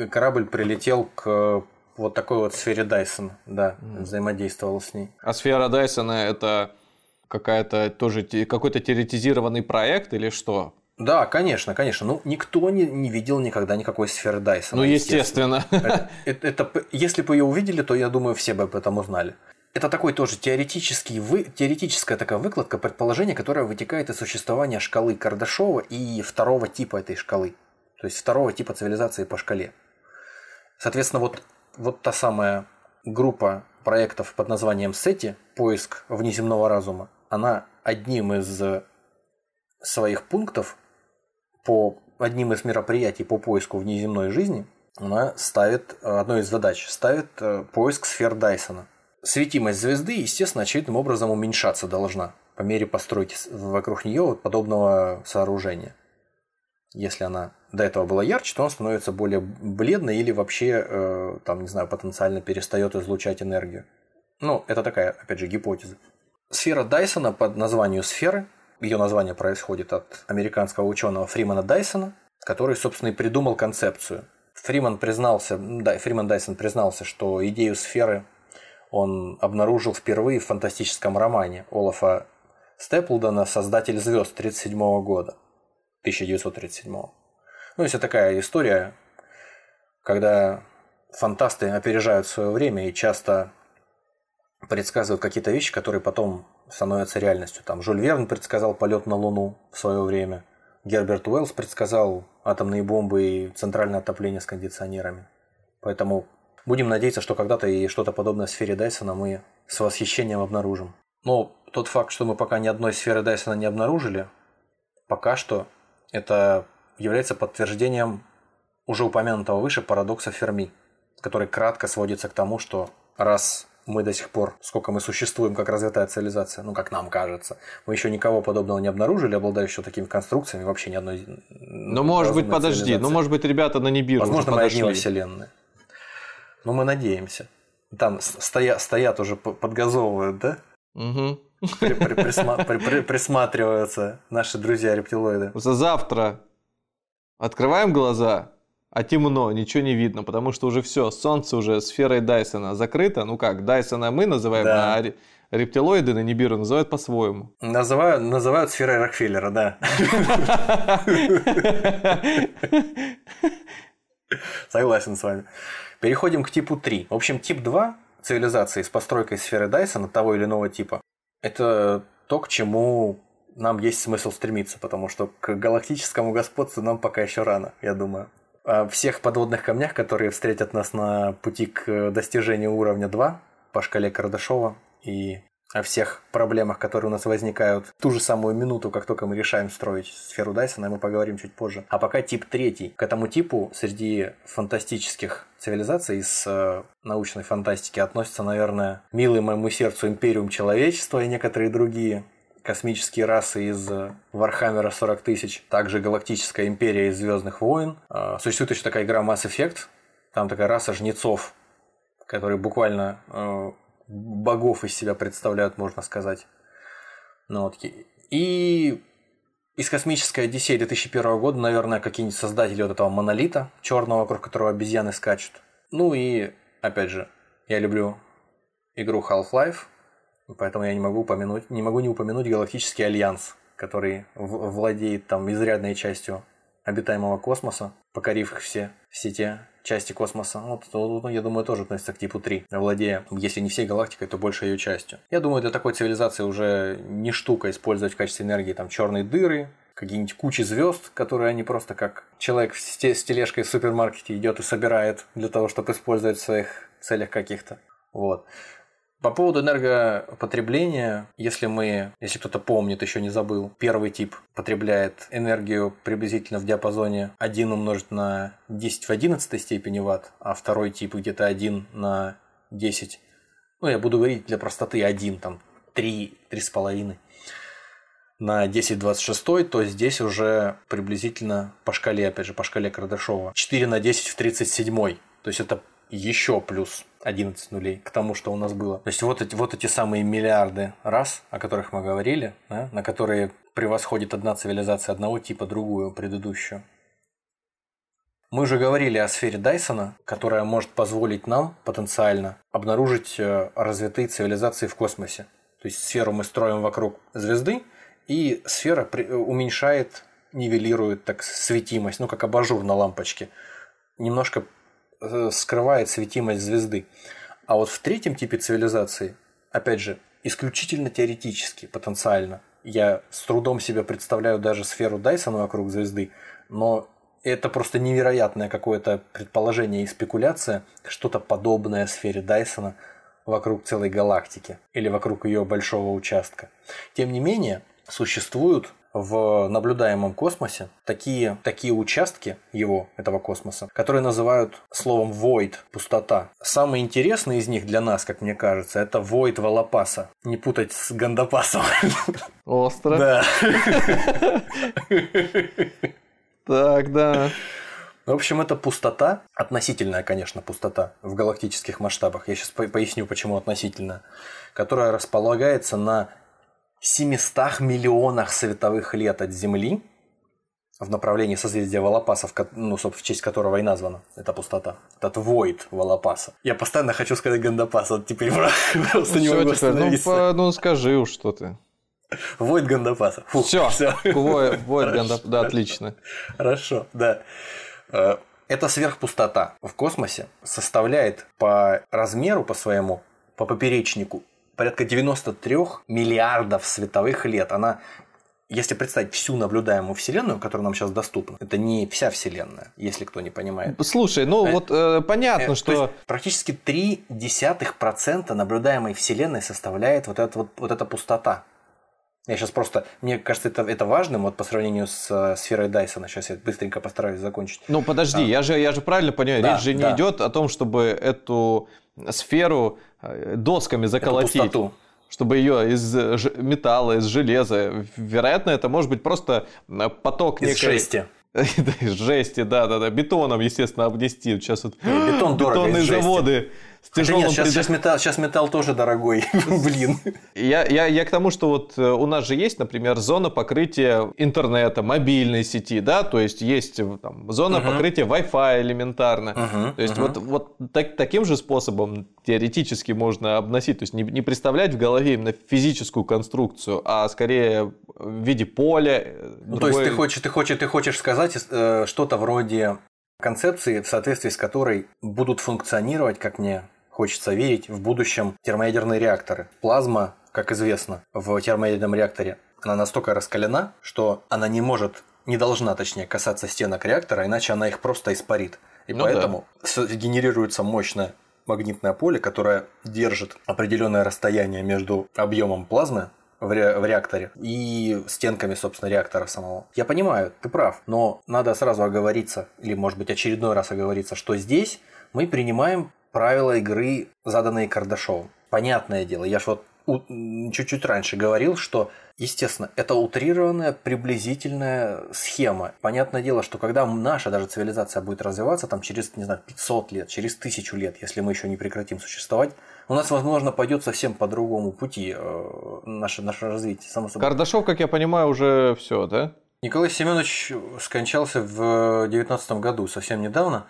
корабль прилетел к вот такой вот сфере Дайсона, да, mm. взаимодействовал с ней. А сфера Дайсона это какая-то тоже какой-то теоретизированный проект или что? Да, конечно, конечно. Ну, никто не, не видел никогда никакой сферы Дайсона. Ну, естественно. Это, это, это, если бы ее увидели, то я думаю, все бы об этом узнали. Это такой тоже теоретический, вы, теоретическая такая выкладка предположения, которая вытекает из существования шкалы Кардашова и второго типа этой шкалы. То есть второго типа цивилизации по шкале. Соответственно, вот, вот та самая группа проектов под названием SETI, поиск внеземного разума, она одним из своих пунктов по одним из мероприятий по поиску внеземной жизни, она ставит, э, одной из задач, ставит э, поиск сфер Дайсона. Светимость звезды, естественно, очевидным образом уменьшаться должна по мере постройки вокруг нее подобного сооружения. Если она до этого была ярче, то она становится более бледной или вообще, э, там, не знаю, потенциально перестает излучать энергию. Ну, это такая, опять же, гипотеза. Сфера Дайсона под названием сферы ее название происходит от американского ученого Фримана Дайсона, который, собственно, и придумал концепцию. Фриман признался, да, Фриман Дайсон признался, что идею сферы он обнаружил впервые в фантастическом романе Олафа Степлдона «Создатель звезд» 1937 года. 1937. Ну, есть такая история, когда фантасты опережают свое время и часто предсказывают какие-то вещи, которые потом становятся реальностью. Там Жюль Верн предсказал полет на Луну в свое время. Герберт Уэллс предсказал атомные бомбы и центральное отопление с кондиционерами. Поэтому будем надеяться, что когда-то и что-то подобное в сфере Дайсона мы с восхищением обнаружим. Но тот факт, что мы пока ни одной сферы Дайсона не обнаружили, пока что это является подтверждением уже упомянутого выше парадокса Ферми, который кратко сводится к тому, что раз мы до сих пор, сколько мы существуем как развитая цивилизация, ну, как нам кажется, мы еще никого подобного не обнаружили, обладающего такими конструкциями, вообще ни одной... Ну, может быть, подожди, ну, может быть, ребята на Нибиру Возможно, мы одни во Вселенной. Но мы надеемся. Там стоят, стоят уже, подгазовывают, да? Угу. Присматриваются наши друзья-рептилоиды. Завтра открываем глаза, а темно, ничего не видно, потому что уже все, солнце уже сферой Дайсона закрыто. Ну как, Дайсона мы называем, да. а рептилоиды на Нибиру называют по-своему. Называют, называют сферой Рокфеллера, да. Согласен с вами. Переходим к типу 3. В общем, тип 2 цивилизации с постройкой сферы Дайсона того или иного типа – это то, к чему нам есть смысл стремиться, потому что к галактическому господству нам пока еще рано, я думаю о всех подводных камнях, которые встретят нас на пути к достижению уровня 2 по шкале Кардашова и о всех проблемах, которые у нас возникают в ту же самую минуту, как только мы решаем строить сферу Дайсона, мы поговорим чуть позже. А пока тип третий. К этому типу среди фантастических цивилизаций из э, научной фантастики относятся, наверное, милый моему сердцу Империум Человечества и некоторые другие космические расы из Warhammer а 40 тысяч, также Галактическая империя из Звездных войн. А, существует еще такая игра Mass Effect, там такая раса жнецов, которые буквально э, богов из себя представляют, можно сказать. Ну, вот. И из космической Одиссеи 2001 года, наверное, какие-нибудь создатели вот этого монолита, черного, вокруг которого обезьяны скачут. Ну и, опять же, я люблю игру Half-Life, Поэтому я не могу упомянуть, не могу не упомянуть Галактический Альянс, который владеет там изрядной частью обитаемого космоса, покорив их все, все те части космоса. Вот, ну, я думаю, тоже относится к типу 3, владея, если не всей галактикой, то больше ее частью. Я думаю, для такой цивилизации уже не штука использовать в качестве энергии там черные дыры, какие-нибудь кучи звезд, которые они просто как человек с тележкой в супермаркете идет и собирает для того, чтобы использовать в своих целях каких-то. Вот. По поводу энергопотребления, если мы, если кто-то помнит, еще не забыл, первый тип потребляет энергию приблизительно в диапазоне 1 умножить на 10 в 11 степени ватт, а второй тип где-то 1 на 10, ну я буду говорить для простоты 1, там 3, 3,5 на 10-26, то здесь уже приблизительно по шкале, опять же, по шкале Кардашова, 4 на 10 в 37. То есть это еще плюс 11 нулей к тому, что у нас было. То есть вот эти, вот эти самые миллиарды раз, о которых мы говорили, да, на которые превосходит одна цивилизация одного типа другую, предыдущую. Мы уже говорили о сфере Дайсона, которая может позволить нам потенциально обнаружить э, развитые цивилизации в космосе. То есть сферу мы строим вокруг звезды, и сфера уменьшает, нивелирует так светимость, ну как абажур на лампочке. Немножко Э, скрывает светимость звезды. А вот в третьем типе цивилизации, опять же, исключительно теоретически, потенциально, я с трудом себе представляю даже сферу Дайсона вокруг звезды, но это просто невероятное какое-то предположение и спекуляция, что-то подобное сфере Дайсона вокруг целой галактики или вокруг ее большого участка. Тем не менее, существуют в наблюдаемом космосе такие, такие участки его, этого космоса, которые называют словом void, пустота. Самый интересный из них для нас, как мне кажется, это void Валапаса. Не путать с Гандапасом. Остро. Да. Так, да. В общем, это пустота, относительная, конечно, пустота в галактических масштабах. Я сейчас поясню, почему относительная, которая располагается на 700 миллионах световых лет от Земли в направлении созвездия Волопаса, ну, собственно, в честь которого и названа эта пустота. Этот Войд Волопаса. Я постоянно хочу сказать Гандапас, вот теперь просто не могу остановиться. Ну, по, ну, скажи уж, что ты. Войд Гандапаса. Все, все. Войд Гандапаса, да, отлично. Хорошо, да. Э, эта сверхпустота в космосе составляет по размеру, по своему, по поперечнику порядка 93 миллиардов световых лет. Она если представить всю наблюдаемую Вселенную, которая нам сейчас доступна, это не вся Вселенная, если кто не понимает. Слушай, ну э, вот э, понятно, э, что... практически 0,3% наблюдаемой Вселенной составляет вот эта, вот, вот эта пустота. Я сейчас просто, мне кажется, это, это важным вот по сравнению с э, сферой Дайсона. Сейчас я быстренько постараюсь закончить. Ну подожди, а. я, же, я же правильно понимаю, да, речь же не да. идет о том, чтобы эту сферу досками заколотить. Чтобы ее из металла, из железа. Вероятно, это может быть просто э, поток из некой... жести. из жести, да, да, да. Бетоном, естественно, обнести. Сейчас вот бетон бетонные заводы. С тяжелым нет, сейчас, металл, сейчас металл тоже дорогой, блин. Я, я, я к тому, что вот э, у нас же есть, например, зона покрытия интернета, мобильной сети, да, то есть есть э, там, зона uh-huh. покрытия Wi-Fi элементарно. Uh-huh. То есть uh-huh. вот, вот так, таким же способом теоретически можно обносить, то есть не, не представлять в голове именно физическую конструкцию, а скорее в виде поля. Ну, другой... То есть ты хочешь, ты хочешь, ты хочешь сказать э, что-то вроде концепции, в соответствии с которой будут функционировать, как мне хочется верить, в будущем термоядерные реакторы. Плазма, как известно, в термоядерном реакторе, она настолько раскалена, что она не может, не должна, точнее, касаться стенок реактора, иначе она их просто испарит. И ну поэтому да. генерируется мощное магнитное поле, которое держит определенное расстояние между объемом плазмы в, ре- в реакторе и стенками, собственно, реактора самого. Я понимаю, ты прав, но надо сразу оговориться, или, может быть, очередной раз оговориться, что здесь мы принимаем правила игры, заданные Кардашовым. Понятное дело, я ж вот чуть-чуть раньше говорил, что, естественно, это утрированная приблизительная схема. Понятное дело, что когда наша даже цивилизация будет развиваться, там через, не знаю, 500 лет, через 1000 лет, если мы еще не прекратим существовать, у нас, возможно, пойдет совсем по другому пути э, наше, наше развитие. Само собой. Кардашов, как я понимаю, уже все, да? Николай Семенович скончался в 19 году, совсем недавно.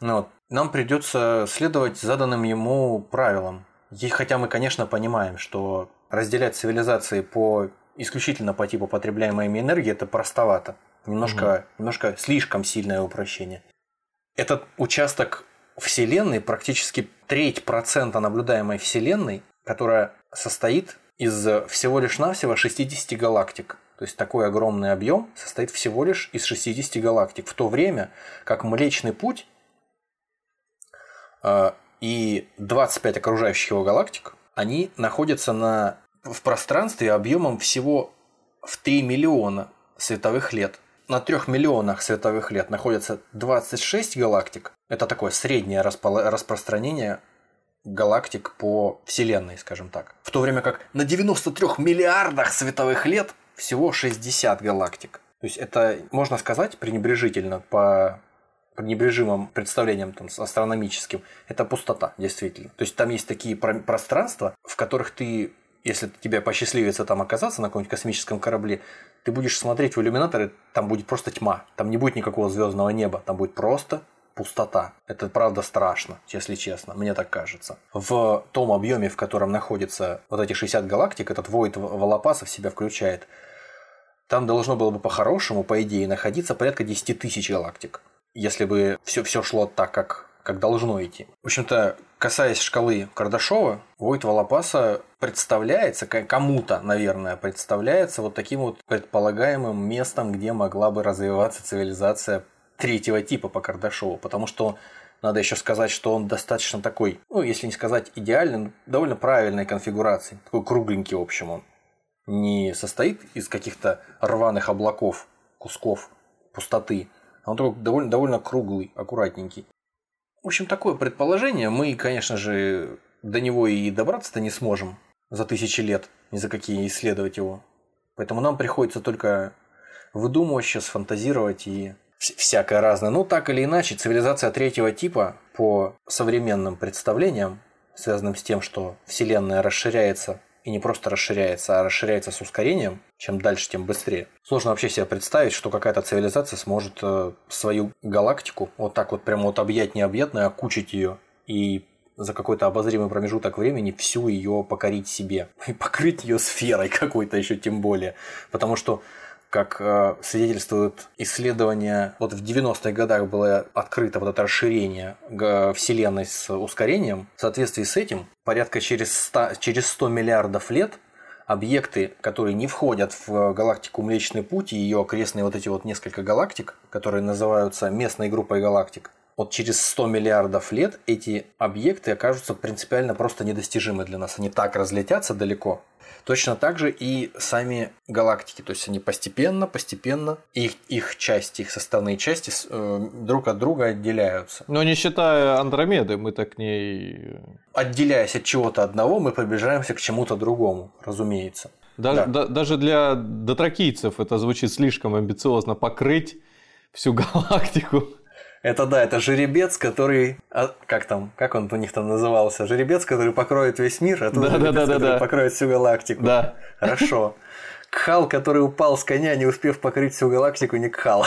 Ну, вот. Нам придется следовать заданным ему правилам. И хотя мы, конечно, понимаем, что разделять цивилизации по исключительно по типу потребляемой ими энергии это простовато. Немножко, угу. немножко слишком сильное упрощение. Этот участок Вселенной, практически треть процента наблюдаемой Вселенной, которая состоит из всего лишь навсего 60 галактик. То есть такой огромный объем состоит всего лишь из 60 галактик. В то время как Млечный Путь э, и 25 окружающих его галактик, они находятся на, в пространстве объемом всего в 3 миллиона световых лет на трех миллионах световых лет находится 26 галактик. Это такое среднее распро- распространение галактик по Вселенной, скажем так. В то время как на 93 миллиардах световых лет всего 60 галактик. То есть это, можно сказать, пренебрежительно по пренебрежимым представлениям там, астрономическим, это пустота, действительно. То есть там есть такие пространства, в которых ты если тебе посчастливится там оказаться на каком-нибудь космическом корабле, ты будешь смотреть в иллюминаторы, там будет просто тьма, там не будет никакого звездного неба, там будет просто пустота. Это правда страшно, если честно, мне так кажется. В том объеме, в котором находится вот эти 60 галактик, этот Войд Волопаса в себя включает, там должно было бы по-хорошему, по идее, находиться порядка 10 тысяч галактик. Если бы все, все шло так, как, как должно идти. В общем-то, Касаясь шкалы Кардашова, Войт Волопаса представляется, кому-то, наверное, представляется вот таким вот предполагаемым местом, где могла бы развиваться цивилизация третьего типа по Кардашову, потому что надо еще сказать, что он достаточно такой, ну, если не сказать идеальный, довольно правильной конфигурации. Такой кругленький, в общем, он. Не состоит из каких-то рваных облаков, кусков пустоты, а он такой довольно, довольно круглый, аккуратненький. В общем, такое предположение. Мы, конечно же, до него и добраться-то не сможем за тысячи лет, ни за какие исследовать его. Поэтому нам приходится только выдумывать сейчас, фантазировать и всякое разное. Ну, так или иначе, цивилизация третьего типа по современным представлениям, связанным с тем, что Вселенная расширяется и не просто расширяется, а расширяется с ускорением, чем дальше, тем быстрее. Сложно вообще себе представить, что какая-то цивилизация сможет э, свою галактику вот так вот прямо вот объять необъятно, окучить ее и за какой-то обозримый промежуток времени всю ее покорить себе. И покрыть ее сферой какой-то еще тем более. Потому что как э, свидетельствуют исследования, вот в 90-х годах было открыто вот это расширение Вселенной с ускорением. В соответствии с этим, порядка через 100, через 100 миллиардов лет объекты, которые не входят в галактику Млечный Путь и ее окрестные вот эти вот несколько галактик, которые называются местной группой галактик, вот через 100 миллиардов лет эти объекты окажутся принципиально просто недостижимы для нас. Они так разлетятся далеко. Точно так же и сами галактики. То есть они постепенно, постепенно, их, их части, их составные части э, друг от друга отделяются. Но не считая Андромеды, мы так к ней... Отделяясь от чего-то одного, мы приближаемся к чему-то другому, разумеется. Да, да. Да, даже для дотракийцев это звучит слишком амбициозно покрыть всю галактику. Это да, это жеребец, который... А, как там, как он у них там назывался? Жеребец, который покроет весь мир, а тут да, жеребец, да, да, который да. покроет всю галактику. Да. Хорошо. Кхал, который упал с коня, не успев покрыть всю галактику, не Кхал.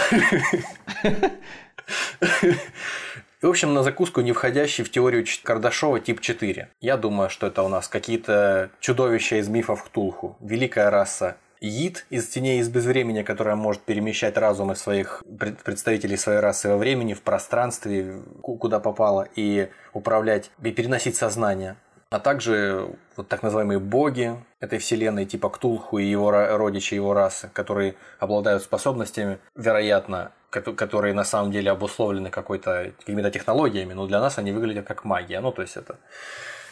В общем, на закуску не входящий в теорию Кардашова тип 4. Я думаю, что это у нас какие-то чудовища из мифов Ктулху. Великая раса Йид из теней из безвремени, которая может перемещать разумы своих представителей своей расы во времени, в пространстве, куда попало, и управлять, и переносить сознание. А также вот так называемые боги этой вселенной, типа Ктулху и его родичи его расы, которые обладают способностями, вероятно, которые на самом деле обусловлены какой-то какими-то технологиями, но для нас они выглядят как магия. Ну, то есть это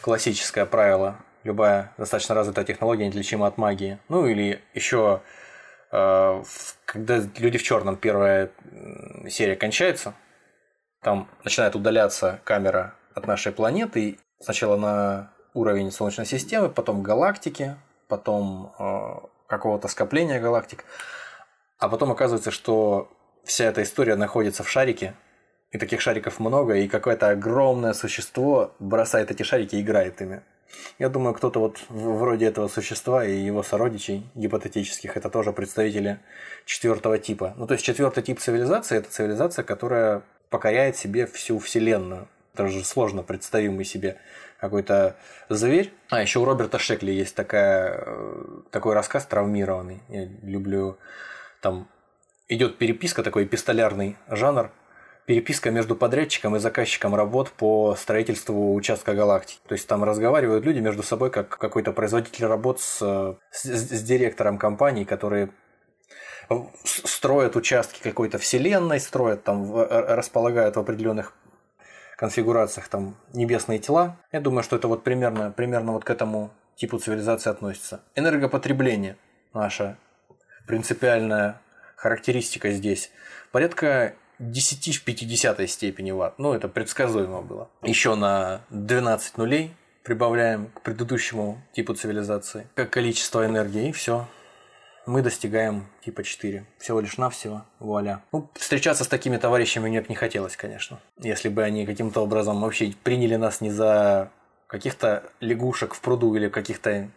классическое правило любая достаточно развитая технология неотличима от магии. Ну или еще, э, когда люди в черном первая серия кончается, там начинает удаляться камера от нашей планеты, сначала на уровень Солнечной системы, потом галактики, потом э, какого-то скопления галактик, а потом оказывается, что вся эта история находится в шарике, и таких шариков много, и какое-то огромное существо бросает эти шарики и играет ими. Я думаю, кто-то вот вроде этого существа и его сородичей гипотетических, это тоже представители четвертого типа. Ну, то есть четвертый тип цивилизации – это цивилизация, которая покоряет себе всю Вселенную. Это же сложно представимый себе какой-то зверь. А еще у Роберта Шекли есть такая, э, такой рассказ травмированный. Я люблю там идет переписка, такой эпистолярный жанр, переписка между подрядчиком и заказчиком работ по строительству участка галактики. То есть там разговаривают люди между собой, как какой-то производитель работ с, с, с директором компании, которые строят участки какой-то вселенной, строят там, располагают в определенных конфигурациях там небесные тела. Я думаю, что это вот примерно, примерно вот к этому типу цивилизации относится. Энергопотребление наша принципиальная характеристика здесь. Порядка 10 в 50 степени ватт. Ну, это предсказуемо было. Еще на 12 нулей прибавляем к предыдущему типу цивилизации. Как количество энергии, и все. Мы достигаем типа 4. Всего лишь навсего. Вуаля. Ну, встречаться с такими товарищами мне бы не хотелось, конечно. Если бы они каким-то образом вообще приняли нас не за каких-то лягушек в пруду или каких-то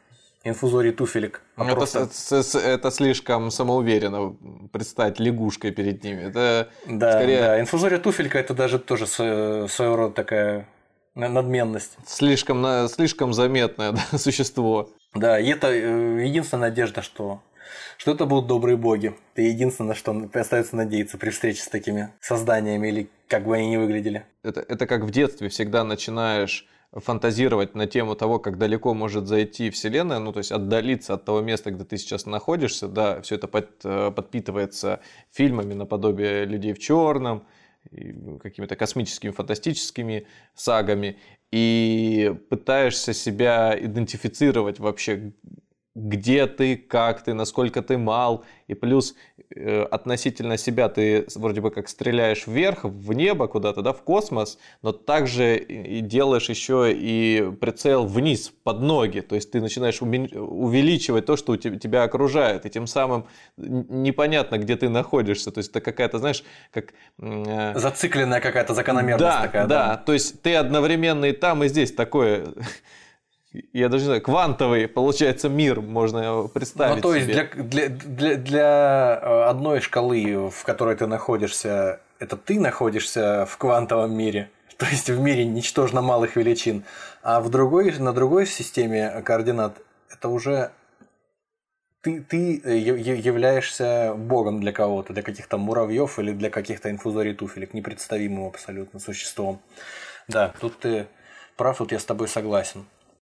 инфузорий туфелек. А это, просто... это, это слишком самоуверенно представить лягушкой перед ними. Это да, скорее... да, инфузория туфелька это даже тоже своего рода такая надменность. Слишком, слишком заметное да, существо. Да, и это э, единственная надежда, что что это будут добрые боги. Это единственное, что остается надеяться при встрече с такими созданиями или как бы они ни выглядели. Это, это как в детстве всегда начинаешь фантазировать на тему того, как далеко может зайти Вселенная, ну, то есть отдалиться от того места, где ты сейчас находишься, да, все это под, э, подпитывается фильмами наподобие «Людей в черном», какими-то космическими, фантастическими сагами, и пытаешься себя идентифицировать вообще, где ты, как ты, насколько ты мал, и плюс э, относительно себя ты вроде бы как стреляешь вверх, в небо куда-то, да, в космос, но также и делаешь еще и прицел вниз, под ноги, то есть ты начинаешь увеличивать то, что у тебя окружает, и тем самым непонятно, где ты находишься, то есть это какая-то, знаешь, как... Э... Зацикленная какая-то закономерность да, такая. Да, да, то есть ты одновременно и там, и здесь. Такое я даже не знаю, квантовый, получается, мир можно представить. Ну, то есть себе. Для, для, для, для э, одной шкалы, в которой ты находишься, это ты находишься в квантовом мире, то есть в мире ничтожно малых величин, а в другой, на другой системе координат это уже ты, ты э, являешься богом для кого-то, для каких-то муравьев или для каких-то инфузорий туфелек, непредставимым абсолютно существом. Да, тут ты прав, тут я с тобой согласен.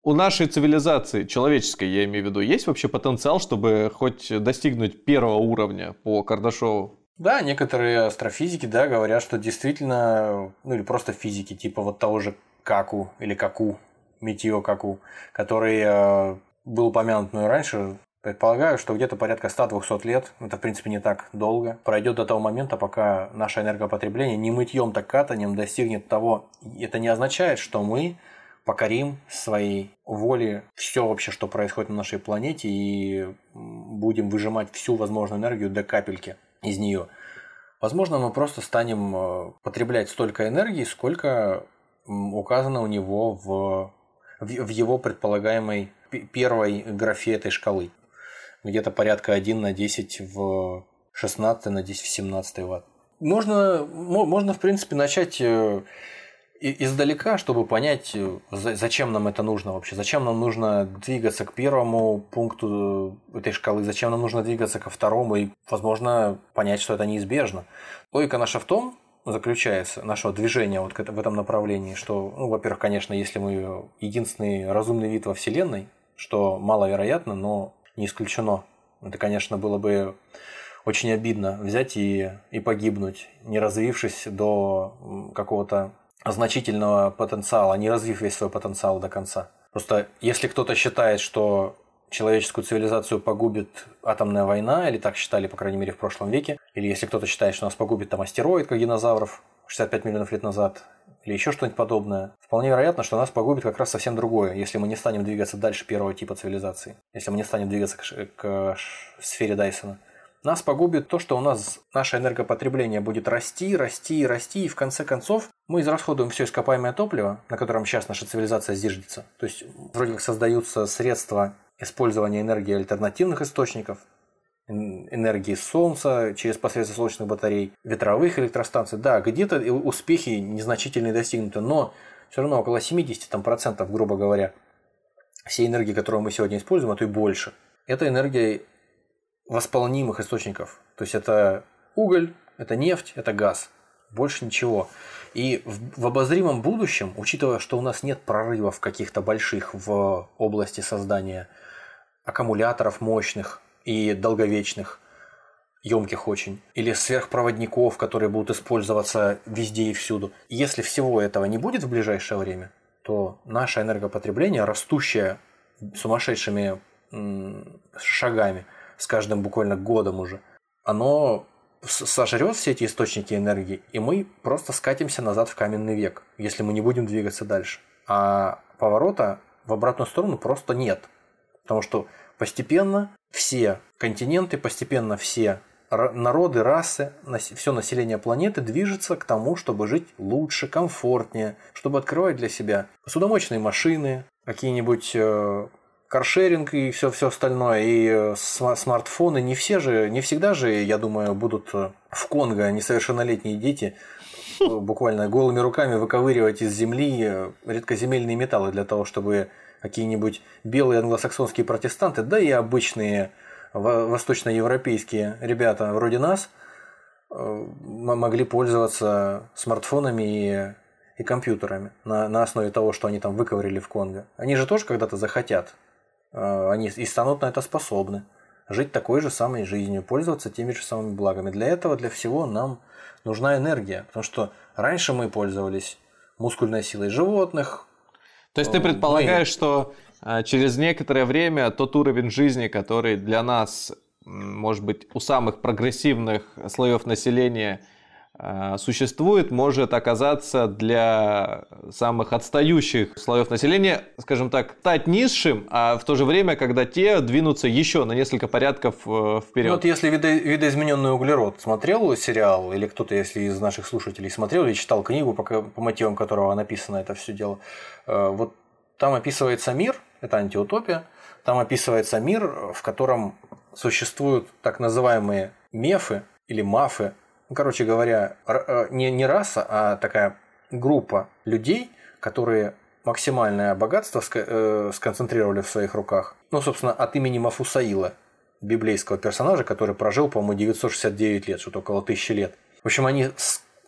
У нашей цивилизации, человеческой, я имею в виду, есть вообще потенциал, чтобы хоть достигнуть первого уровня по Кардашову? Да, некоторые астрофизики, да, говорят, что действительно, ну или просто физики, типа вот того же Каку или Каку, Метео Каку, который э, был упомянут мной раньше, Предполагаю, что где-то порядка 100-200 лет, это в принципе не так долго, пройдет до того момента, пока наше энергопотребление не мытьем, так катанием достигнет того. Это не означает, что мы покорим своей воле все вообще, что происходит на нашей планете, и будем выжимать всю возможную энергию до капельки из нее. Возможно, мы просто станем э, потреблять столько энергии, сколько указано у него в, в его предполагаемой первой графе этой шкалы где-то порядка 1 на 10 в 16 на 10 в 17 ватт. Можно, можно в принципе, начать э, издалека, чтобы понять, э, зачем нам это нужно вообще, зачем нам нужно двигаться к первому пункту э, этой шкалы, зачем нам нужно двигаться ко второму, и, возможно, понять, что это неизбежно. Логика наша в том, заключается, нашего движения вот в этом направлении, что, ну, во-первых, конечно, если мы единственный разумный вид во Вселенной, что маловероятно, но не исключено. Это, конечно, было бы очень обидно взять и, и погибнуть, не развившись до какого-то значительного потенциала, не развив весь свой потенциал до конца. Просто если кто-то считает, что человеческую цивилизацию погубит атомная война, или так считали, по крайней мере, в прошлом веке, или если кто-то считает, что нас погубит там астероид, как динозавров 65 миллионов лет назад, или еще что-нибудь подобное, вполне вероятно, что нас погубит как раз совсем другое, если мы не станем двигаться дальше первого типа цивилизации, если мы не станем двигаться к, к сфере Дайсона. Нас погубит то, что у нас наше энергопотребление будет расти, расти и расти, и в конце концов мы израсходуем все ископаемое топливо, на котором сейчас наша цивилизация зиждется. То есть вроде как создаются средства использования энергии альтернативных источников, энергии солнца через посредством солнечных батарей, ветровых электростанций. Да, где-то успехи незначительные достигнуты, но все равно около 70 там, процентов, грубо говоря, всей энергии, которую мы сегодня используем, а то и больше, это энергия восполнимых источников. То есть это уголь, это нефть, это газ. Больше ничего. И в, в обозримом будущем, учитывая, что у нас нет прорывов каких-то больших в области создания аккумуляторов мощных, и долговечных, емких очень, или сверхпроводников, которые будут использоваться везде и всюду. Если всего этого не будет в ближайшее время, то наше энергопотребление, растущее сумасшедшими шагами, с каждым буквально годом уже, оно сожрет все эти источники энергии, и мы просто скатимся назад в каменный век, если мы не будем двигаться дальше. А поворота в обратную сторону просто нет. Потому что постепенно все континенты, постепенно все народы, расы, все население планеты движется к тому, чтобы жить лучше, комфортнее, чтобы открывать для себя судомочные машины, какие-нибудь э, каршеринг и все, все остальное, и э, смартфоны. Не все же, не всегда же, я думаю, будут э, в Конго несовершеннолетние дети буквально голыми руками выковыривать из земли редкоземельные металлы для того, чтобы какие-нибудь белые англосаксонские протестанты, да и обычные восточноевропейские ребята вроде нас э, могли пользоваться смартфонами и, и компьютерами на, на основе того, что они там выковырили в Конго. Они же тоже когда-то захотят, э, они и станут на это способны. Жить такой же самой жизнью, пользоваться теми же самыми благами. Для этого, для всего нам нужна энергия. Потому что раньше мы пользовались мускульной силой животных, то есть ты предполагаешь, что а, через некоторое время тот уровень жизни, который для нас, может быть, у самых прогрессивных слоев населения а, существует, может оказаться для самых отстающих слоев населения, скажем так, стать низшим, а в то же время, когда те двинутся еще на несколько порядков э, вперед. Ну, вот если видо, видоизмененный углерод смотрел сериал, или кто-то, если из наших слушателей смотрел или читал книгу, по, по мотивам которого написано это все дело, Э, вот там описывается мир, это антиутопия, там описывается мир, в котором существуют так называемые мефы или мафы. Короче говоря, э, не, не раса, а такая группа людей, которые максимальное богатство э, сконцентрировали в своих руках. Ну, собственно, от имени Мафусаила, библейского персонажа, который прожил, по-моему, 969 лет, что-то около тысячи лет. В общем, они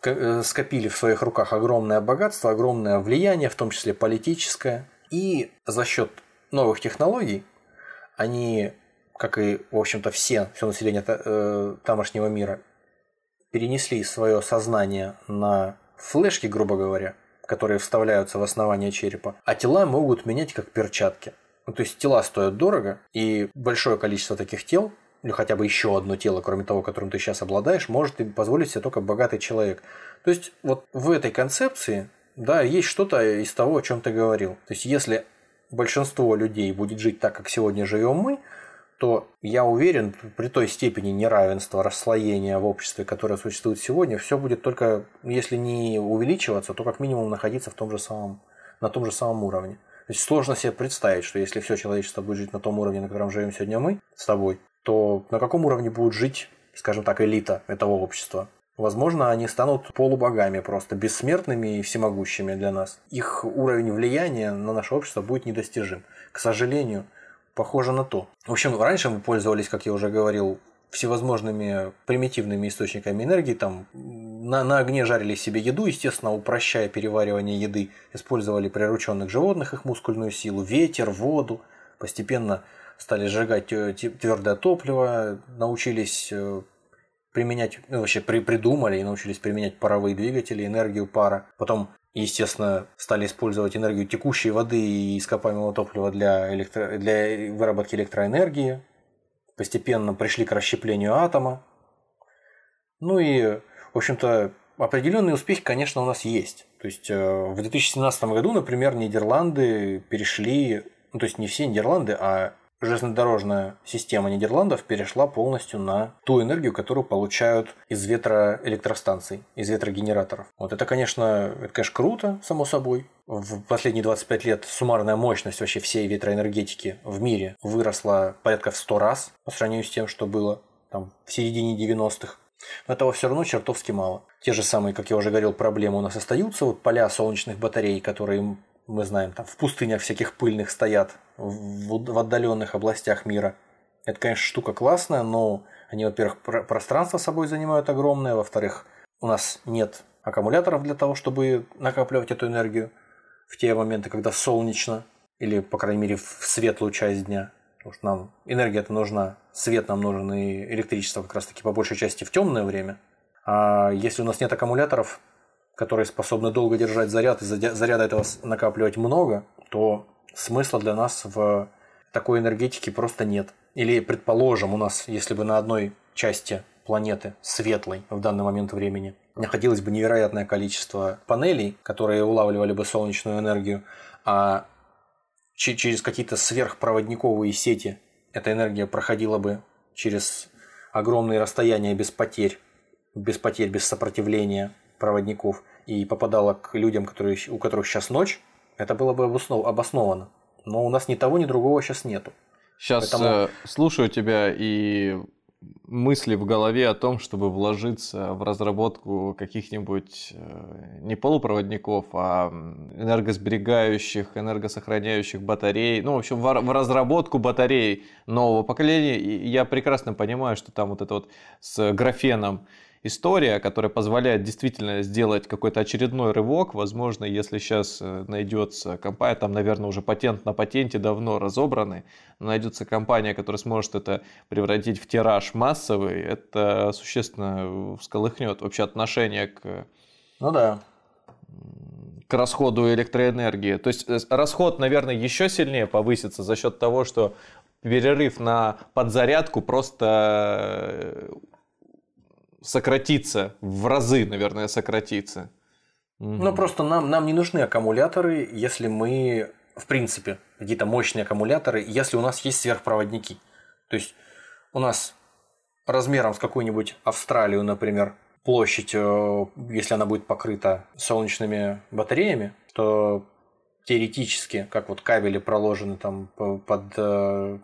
Э, скопили в своих руках огромное богатство, огромное влияние, в том числе политическое, И за счет новых технологий они, как и, в общем-то, все, все население тамошнего мира, перенесли свое сознание на флешки, грубо говоря, которые вставляются в основание черепа, а тела могут менять как перчатки. Ну, то есть тела стоят дорого, и большое количество таких тел, или хотя бы еще одно тело, кроме того, которым ты сейчас обладаешь, может позволить себе только богатый человек. То есть вот в этой концепции, да, есть что-то из того, о чем ты говорил. То есть если большинство людей будет жить так, как сегодня живем мы, то я уверен, при той степени неравенства, расслоения в обществе, которое существует сегодня, все будет только, если не увеличиваться, то как минимум находиться в том же самом, на том же самом уровне. То есть сложно себе представить, что если все человечество будет жить на том уровне, на котором живем сегодня мы с тобой, то на каком уровне будет жить, скажем так, элита этого общества? Возможно, они станут полубогами просто, бессмертными и всемогущими для нас. Их уровень влияния на наше общество будет недостижим. К сожалению, похоже на то. В общем, раньше мы пользовались, как я уже говорил, всевозможными примитивными источниками энергии, там на, на огне жарили себе еду, естественно, упрощая переваривание еды, использовали прирученных животных, их мускульную силу, ветер, воду, постепенно стали сжигать твердое топливо, научились э, применять, ну, вообще при, придумали и научились применять паровые двигатели, энергию пара. Потом, естественно, стали использовать энергию текущей воды и ископаемого топлива для, электро... для выработки электроэнергии. Постепенно пришли к расщеплению атома. Ну и, в общем-то, определенные успехи, конечно, у нас есть. То есть э, в 2017 году, например, Нидерланды перешли, ну то есть не все Нидерланды, а железнодорожная система Нидерландов перешла полностью на ту энергию, которую получают из ветроэлектростанций, из ветрогенераторов. Вот это, конечно, это, конечно, круто, само собой. В последние 25 лет суммарная мощность вообще всей ветроэнергетики в мире выросла порядка в 100 раз по сравнению с тем, что было там, в середине 90-х. Но этого все равно чертовски мало. Те же самые, как я уже говорил, проблемы у нас остаются. Вот поля солнечных батарей, которые мы знаем, там в пустынях всяких пыльных стоят, в, в отдаленных областях мира. Это, конечно, штука классная, но они, во-первых, пространство собой занимают огромное, во-вторых, у нас нет аккумуляторов для того, чтобы накапливать эту энергию в те моменты, когда солнечно, или, по крайней мере, в светлую часть дня. Потому что нам энергия это нужна, свет нам нужен и электричество как раз-таки по большей части в темное время. А если у нас нет аккумуляторов, которые способны долго держать заряд, и заряда этого накапливать много, то смысла для нас в такой энергетике просто нет. Или, предположим, у нас, если бы на одной части планеты, светлой в данный момент времени, находилось бы невероятное количество панелей, которые улавливали бы солнечную энергию, а через какие-то сверхпроводниковые сети эта энергия проходила бы через огромные расстояния без потерь, без потерь, без сопротивления проводников и попадала к людям, которые, у которых сейчас ночь, это было бы обосновано. Но у нас ни того, ни другого сейчас нету. Сейчас Поэтому... э, слушаю тебя и мысли в голове о том, чтобы вложиться в разработку каких-нибудь э, не полупроводников, а энергосберегающих, энергосохраняющих батарей, ну, в общем, в разработку батарей нового поколения. И я прекрасно понимаю, что там вот это вот с графеном история, которая позволяет действительно сделать какой-то очередной рывок. Возможно, если сейчас э, найдется компания, там, наверное, уже патент на патенте давно разобраны, найдется компания, которая сможет это превратить в тираж массовый, это существенно всколыхнет вообще отношение к... Ну да к расходу электроэнергии. То есть э, расход, наверное, еще сильнее повысится за счет того, что перерыв на подзарядку просто э, сократится, в разы, наверное, сократится. Ну, просто нам, нам не нужны аккумуляторы, если мы, в принципе, какие-то мощные аккумуляторы, если у нас есть сверхпроводники. То есть у нас размером с какую-нибудь Австралию, например, площадь, э, если она будет покрыта солнечными батареями, то теоретически, как вот кабели проложены там под, э,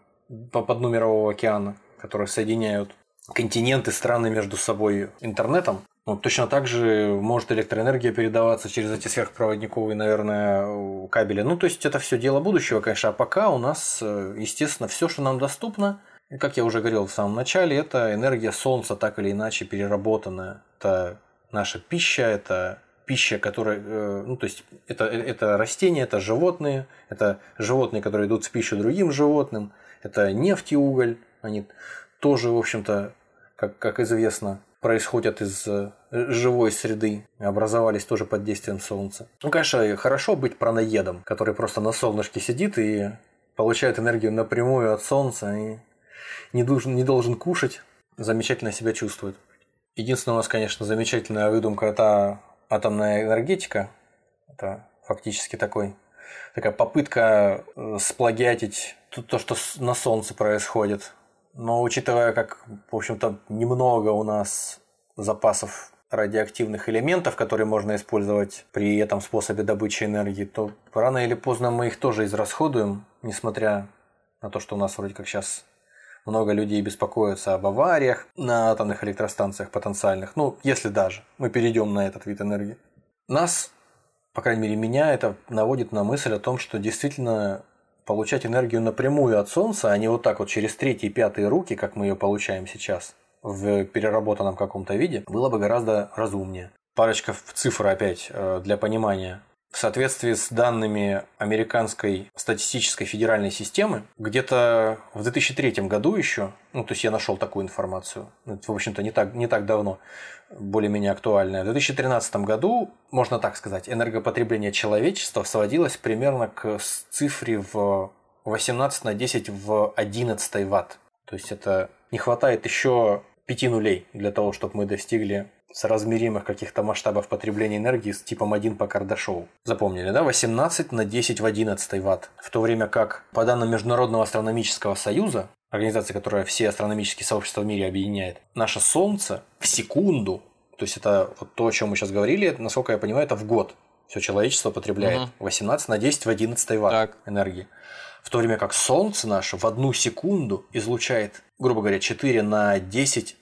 под дну Мирового океана, которые соединяют континенты, страны между собой интернетом. Вот точно так же может электроэнергия передаваться через эти сверхпроводниковые, наверное, кабели. Ну, то есть это все дело будущего, конечно. А пока у нас, э, естественно, все, что нам доступно, как я уже говорил в самом начале, это энергия Солнца, так или иначе переработанная. Это наша пища, это пища, которая, э, ну, то есть это, это растения, это животные, это животные, которые идут в пищу другим животным, это нефть и уголь, они тоже, в общем-то, как, как известно, происходят из э, живой среды, образовались тоже под действием солнца. Ну, конечно, хорошо быть праноедом, который просто на солнышке сидит и получает энергию напрямую от солнца и не должен, не должен кушать, замечательно себя чувствует. Единственное, у нас, конечно, замечательная выдумка – это атомная энергетика. Это фактически такой, такая попытка э, сплагиатить то, что на Солнце происходит. Но учитывая, как, в общем-то, немного у нас запасов радиоактивных элементов, которые можно использовать при этом способе добычи энергии, то рано или поздно мы их тоже израсходуем, несмотря на то, что у нас вроде как сейчас много людей беспокоятся об авариях на атомных электростанциях потенциальных. Ну, если даже мы перейдем на этот вид энергии. Нас, по крайней мере, меня это наводит на мысль о том, что действительно получать энергию напрямую от Солнца, а не вот так вот через третьи и пятые руки, как мы ее получаем сейчас, в переработанном каком-то виде, было бы гораздо разумнее. Парочка цифр опять э, для понимания. В соответствии с данными американской статистической федеральной системы, где-то в 2003 году еще, ну, то есть я нашел такую информацию, это, в общем-то, не так, не так давно, более-менее актуальная. В 2013 году, можно так сказать, энергопотребление человечества сводилось примерно к цифре в 18 на 10 в 11 ватт. То есть это не хватает еще пяти нулей для того, чтобы мы достигли соразмеримых каких-то масштабов потребления энергии с типом 1 по Кардашову. Запомнили, да? 18 на 10 в 11 ватт. В то время как, по данным Международного астрономического союза, организации, которая все астрономические сообщества в мире объединяет, наше Солнце в секунду, то есть это вот то, о чем мы сейчас говорили, насколько я понимаю, это в год. Все человечество потребляет угу. 18 на 10 в 11 ватт так. энергии. В то время как Солнце наше в одну секунду излучает, грубо говоря, 4 на 10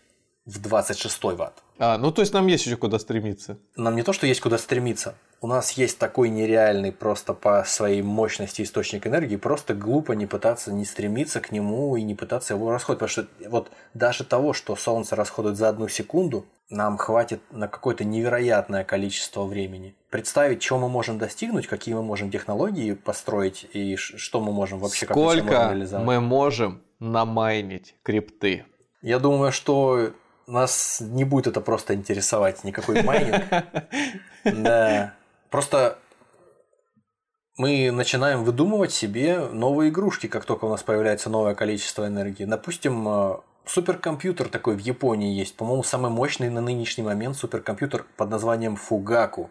в 26 ватт. А, ну то есть нам есть еще куда стремиться. Нам не то, что есть куда стремиться. У нас есть такой нереальный просто по своей мощности источник энергии, просто глупо не пытаться не стремиться к нему и не пытаться его расходовать. Потому что вот даже того, что Солнце расходует за одну секунду, нам хватит на какое-то невероятное количество времени. Представить, чего мы можем достигнуть, какие мы можем технологии построить и что мы можем вообще Сколько как мы, мы можем намайнить крипты? Я думаю, что нас не будет это просто интересовать, никакой майнинг. Да. Просто мы начинаем выдумывать себе новые игрушки, как только у нас появляется новое количество энергии. Допустим, э, суперкомпьютер такой в Японии есть, по-моему, самый мощный на нынешний момент суперкомпьютер под названием Фугаку.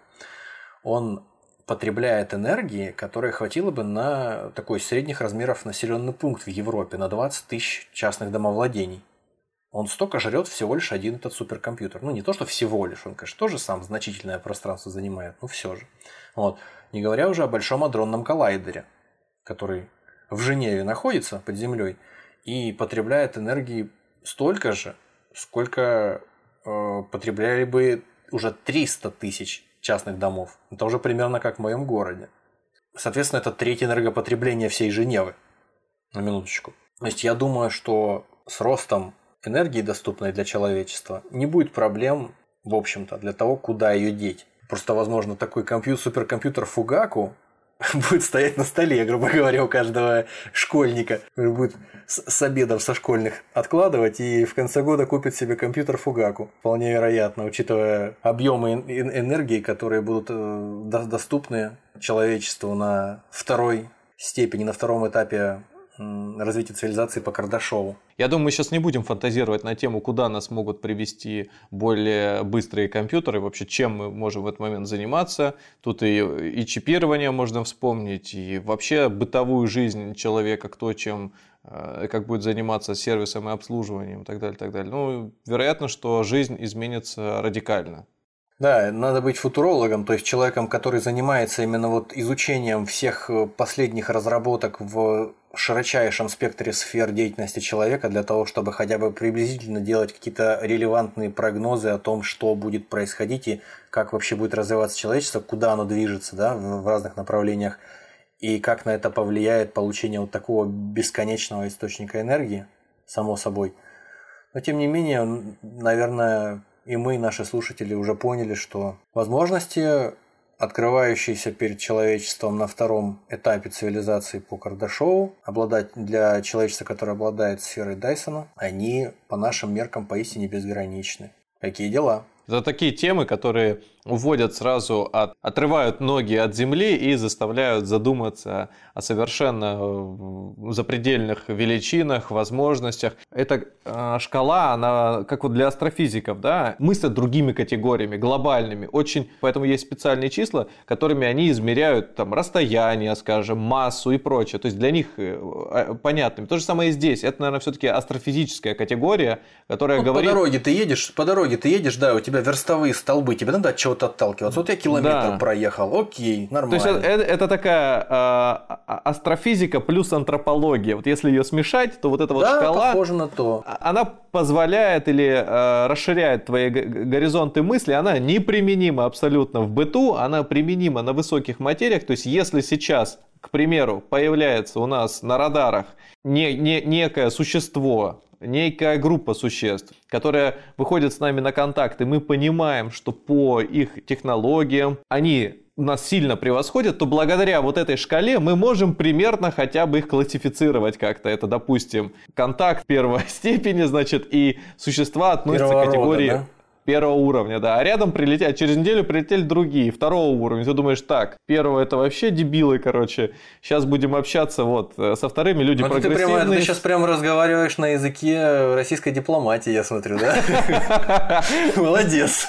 Он потребляет энергии, которая хватило бы на такой средних размеров населенный пункт в Европе, на 20 тысяч частных домовладений он столько жрет всего лишь один этот суперкомпьютер. Ну, не то, что всего лишь, он, конечно, тоже сам значительное пространство занимает, но все же. Вот. Не говоря уже о Большом адронном коллайдере, который в Женеве находится под землей и потребляет энергии столько же, сколько э, потребляли бы уже 300 тысяч частных домов. Это уже примерно как в моем городе. Соответственно, это третье энергопотребление всей Женевы. На минуточку. То есть я думаю, что с ростом энергии, доступной для человечества, не будет проблем, в общем-то, для того, куда ее деть. Просто, возможно, такой компьютер, суперкомпьютер Фугаку будет стоять на столе, грубо говоря, у каждого школьника. Будет с обедов со школьных откладывать и в конце года купит себе компьютер Фугаку. Вполне вероятно, учитывая объемы энергии, которые будут э, доступны человечеству на второй степени, на втором этапе развития цивилизации по Кардашову. Я думаю, мы сейчас не будем фантазировать на тему, куда нас могут привести более быстрые компьютеры, вообще чем мы можем в этот момент заниматься. Тут и, и чипирование можно вспомнить, и вообще бытовую жизнь человека, кто чем э, как будет заниматься сервисом и обслуживанием и так далее, так далее. Ну, вероятно, что жизнь изменится радикально. Да, надо быть футурологом, то есть человеком, который занимается именно вот изучением всех э, последних разработок в широчайшем спектре сфер деятельности человека для того, чтобы хотя бы приблизительно делать какие-то релевантные прогнозы о том, что будет происходить и как вообще будет развиваться человечество, куда оно движется да, в разных направлениях и как на это повлияет получение вот такого бесконечного источника энергии, само собой. Но тем не менее, наверное, и мы, наши слушатели, уже поняли, что возможности, открывающиеся перед человечеством на втором этапе цивилизации по Кардашову, обладать для человечества, которое обладает сферой Дайсона, они по нашим меркам поистине безграничны. Какие дела? Это такие темы, которые уводят сразу, от, отрывают ноги от земли и заставляют задуматься о совершенно э, запредельных величинах, возможностях. Эта э, шкала, она как вот для астрофизиков, да, мыслят другими категориями, глобальными. Очень, поэтому есть специальные числа, которыми они измеряют там расстояние, скажем, массу и прочее. То есть для них э, э понятными. То же самое и здесь. Это, наверное, все-таки астрофизическая категория, которая ну, говорит... По дороге ты едешь, по дороге ты едешь, да, у тебя верстовые столбы, тебе надо от чего-то отталкиваться. Вот я километр да. проехал, окей, нормально. То есть это, это такая э, астрофизика плюс антропология. Вот если ее смешать, то вот эта вот да, шкала, похоже на то. А, она позволяет или э, расширяет твои горизонты мысли. Она неприменима абсолютно в быту, она применима на высоких материях. То есть если сейчас, к примеру, появляется у нас на радарах не, не, некое существо, некая группа существ, которая выходит с нами на контакт, и мы понимаем, что по их технологиям они нас сильно превосходят, то благодаря вот этой шкале мы можем примерно хотя бы их классифицировать как-то. Это, допустим, контакт первой степени, значит, и существа относятся Первого к категории... Рода, да? Первого уровня, да. А рядом прилетят, через неделю прилетели другие, второго уровня. Ты думаешь, так, первого это вообще дебилы, короче. Сейчас будем общаться вот э, со вторыми, люди Но ну, прогрессивные. Ты, прямо, ты сейчас прямо разговариваешь на языке российской дипломатии, я смотрю, да? Молодец.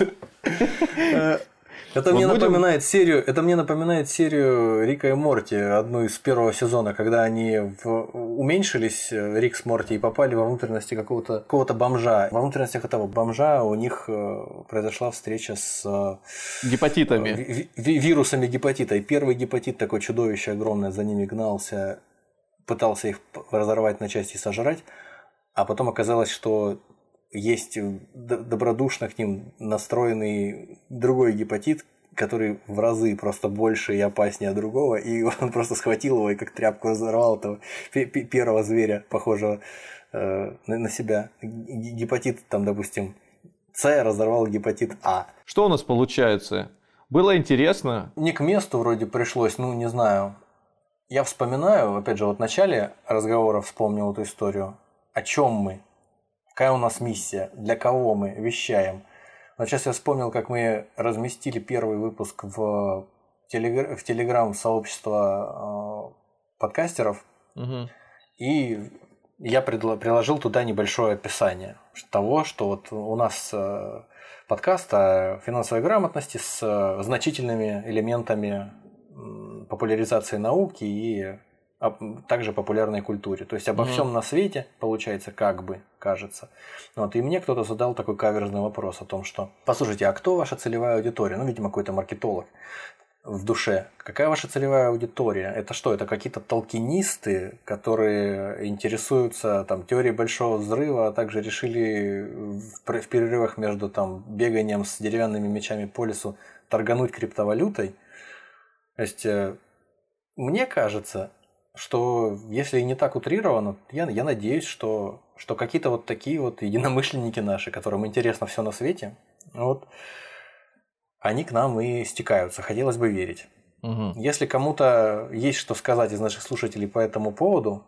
Это мне будем... напоминает серию, это мне напоминает серию Рика и Морти, одну из первого сезона, когда они в... уменьшились, э, Рик с Морти, и попали во внутренности какого-то какого бомжа. Во внутренностях этого бомжа у них э, произошла встреча с... Э, Гепатитами. вирусами гепатита. И первый гепатит, такое чудовище огромное, за ними гнался, пытался их разорвать на части и сожрать. А потом оказалось, что есть добродушно к ним настроенный другой гепатит, который в разы просто больше и опаснее другого, и он просто схватил его и как тряпку разорвал этого первого зверя, похожего э, на себя. Гепатит, там, допустим, С разорвал гепатит А. Что у нас получается? Было интересно? Не к месту вроде пришлось, ну, не знаю. Я вспоминаю, опять же, вот в начале разговора вспомнил эту историю. О чем мы? Какая у нас миссия? Для кого мы вещаем? Но сейчас я вспомнил, как мы разместили первый выпуск в, телегр... в Телеграм сообщества э, подкастеров. Угу. И я предла... приложил туда небольшое описание того, что вот у нас э, подкаст о финансовой грамотности с э, значительными элементами популяризации науки и также популярной культуре. То есть обо mm-hmm. всем на свете, получается, как бы, кажется. Вот, и мне кто-то задал такой каверзный вопрос о том, что, послушайте, а кто ваша целевая аудитория? Ну, видимо, какой-то маркетолог в душе. Какая ваша целевая аудитория? Это что? Это какие-то толкинисты, которые интересуются там, теорией большого взрыва, а также решили в перерывах между там, беганием с деревянными мечами по лесу торгануть криптовалютой? То есть, э, мне кажется, что если не так утрировано, я, я надеюсь, что, что какие-то вот такие вот единомышленники наши, которым интересно все на свете, вот, они к нам и стекаются. Хотелось бы верить. Угу. Если кому-то есть что сказать из наших слушателей по этому поводу,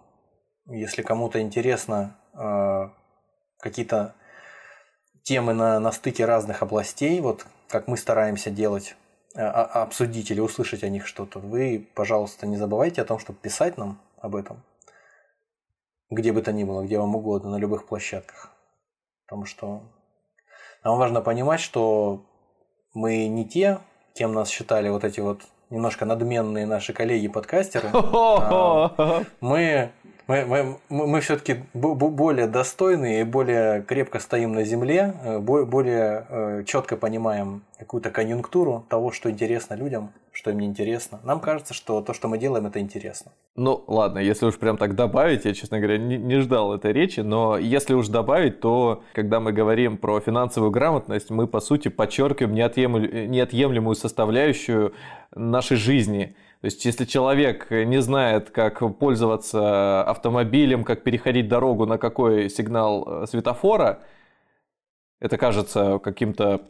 если кому-то интересно э, какие-то темы на, на стыке разных областей, вот как мы стараемся делать обсудить или услышать о них что-то, вы, пожалуйста, не забывайте о том, чтобы писать нам об этом. Где бы то ни было, где вам угодно, на любых площадках. Потому что нам важно понимать, что мы не те, кем нас считали вот эти вот немножко надменные наши коллеги-подкастеры. А мы мы, мы, мы все-таки более достойные и более крепко стоим на земле, э, более э, четко понимаем какую-то конъюнктуру того, что интересно людям, что им не интересно. Нам кажется, что то, что мы делаем, это интересно. Ну, ладно, если уж прям так добавить, я, честно говоря, не, не ждал этой речи, но если уж добавить, то когда мы говорим про финансовую грамотность, мы, по сути, подчеркиваем неотъемлемую составляющую нашей жизни – то есть, если человек не знает, как пользоваться автомобилем, как переходить дорогу, на какой сигнал э, светофора, Это кажется каким-то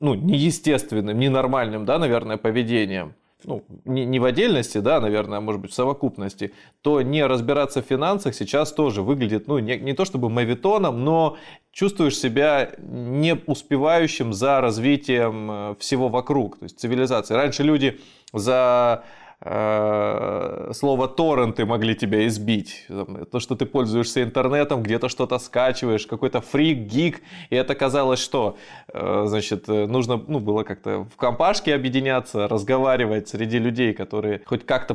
ну, неестественным, ненормальным, да, наверное, поведением ну, не, не в отдельности, да, наверное, а может быть в совокупности, то не разбираться в финансах сейчас тоже выглядит, ну, не, не то чтобы мавитоном, но чувствуешь себя не успевающим за развитием э, всего вокруг, то есть цивилизации. Раньше люди за слово торренты могли тебя избить. То, что ты пользуешься интернетом, где-то что-то скачиваешь, какой-то фрик, гик, и это казалось, что, э, значит, э, нужно, ну, было как-то в компашке объединяться, разговаривать среди людей, которые хоть как-то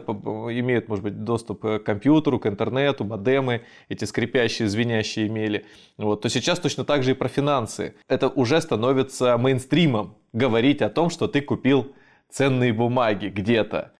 имеют, может быть, доступ к компьютеру, к интернету, модемы, эти скрипящие, звенящие имели. Вот, то сейчас точно так же и про финансы. Это уже становится мейнстримом говорить о том, что ты купил ценные бумаги где-то.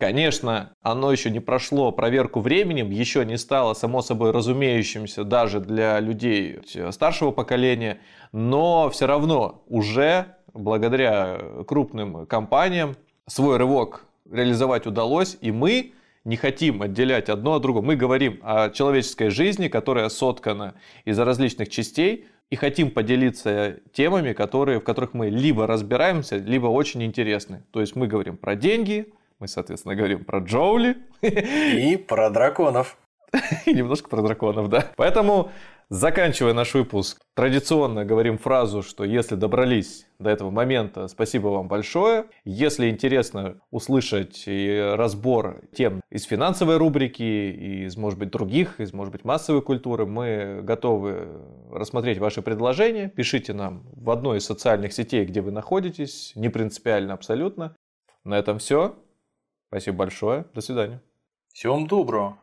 Конечно, оно еще не прошло проверку временем, еще не стало само собой разумеющимся даже для людей старшего поколения, но все равно уже благодаря крупным компаниям свой рывок реализовать удалось, и мы не хотим отделять одно от другого. Мы говорим о человеческой жизни, которая соткана из различных частей, и хотим поделиться темами, которые, в которых мы либо разбираемся, либо очень интересны. То есть мы говорим про деньги, мы, соответственно, говорим про Джоули. И про драконов. И немножко про драконов, да. Поэтому, заканчивая наш выпуск, традиционно говорим фразу, что если добрались до этого момента, спасибо вам большое. Если интересно услышать разбор тем из финансовой рубрики, из, может быть, других, из, может быть, массовой культуры, мы готовы рассмотреть ваши предложения. Пишите нам в одной из социальных сетей, где вы находитесь, не принципиально абсолютно. На этом все. Спасибо большое. До свидания. Всем доброго.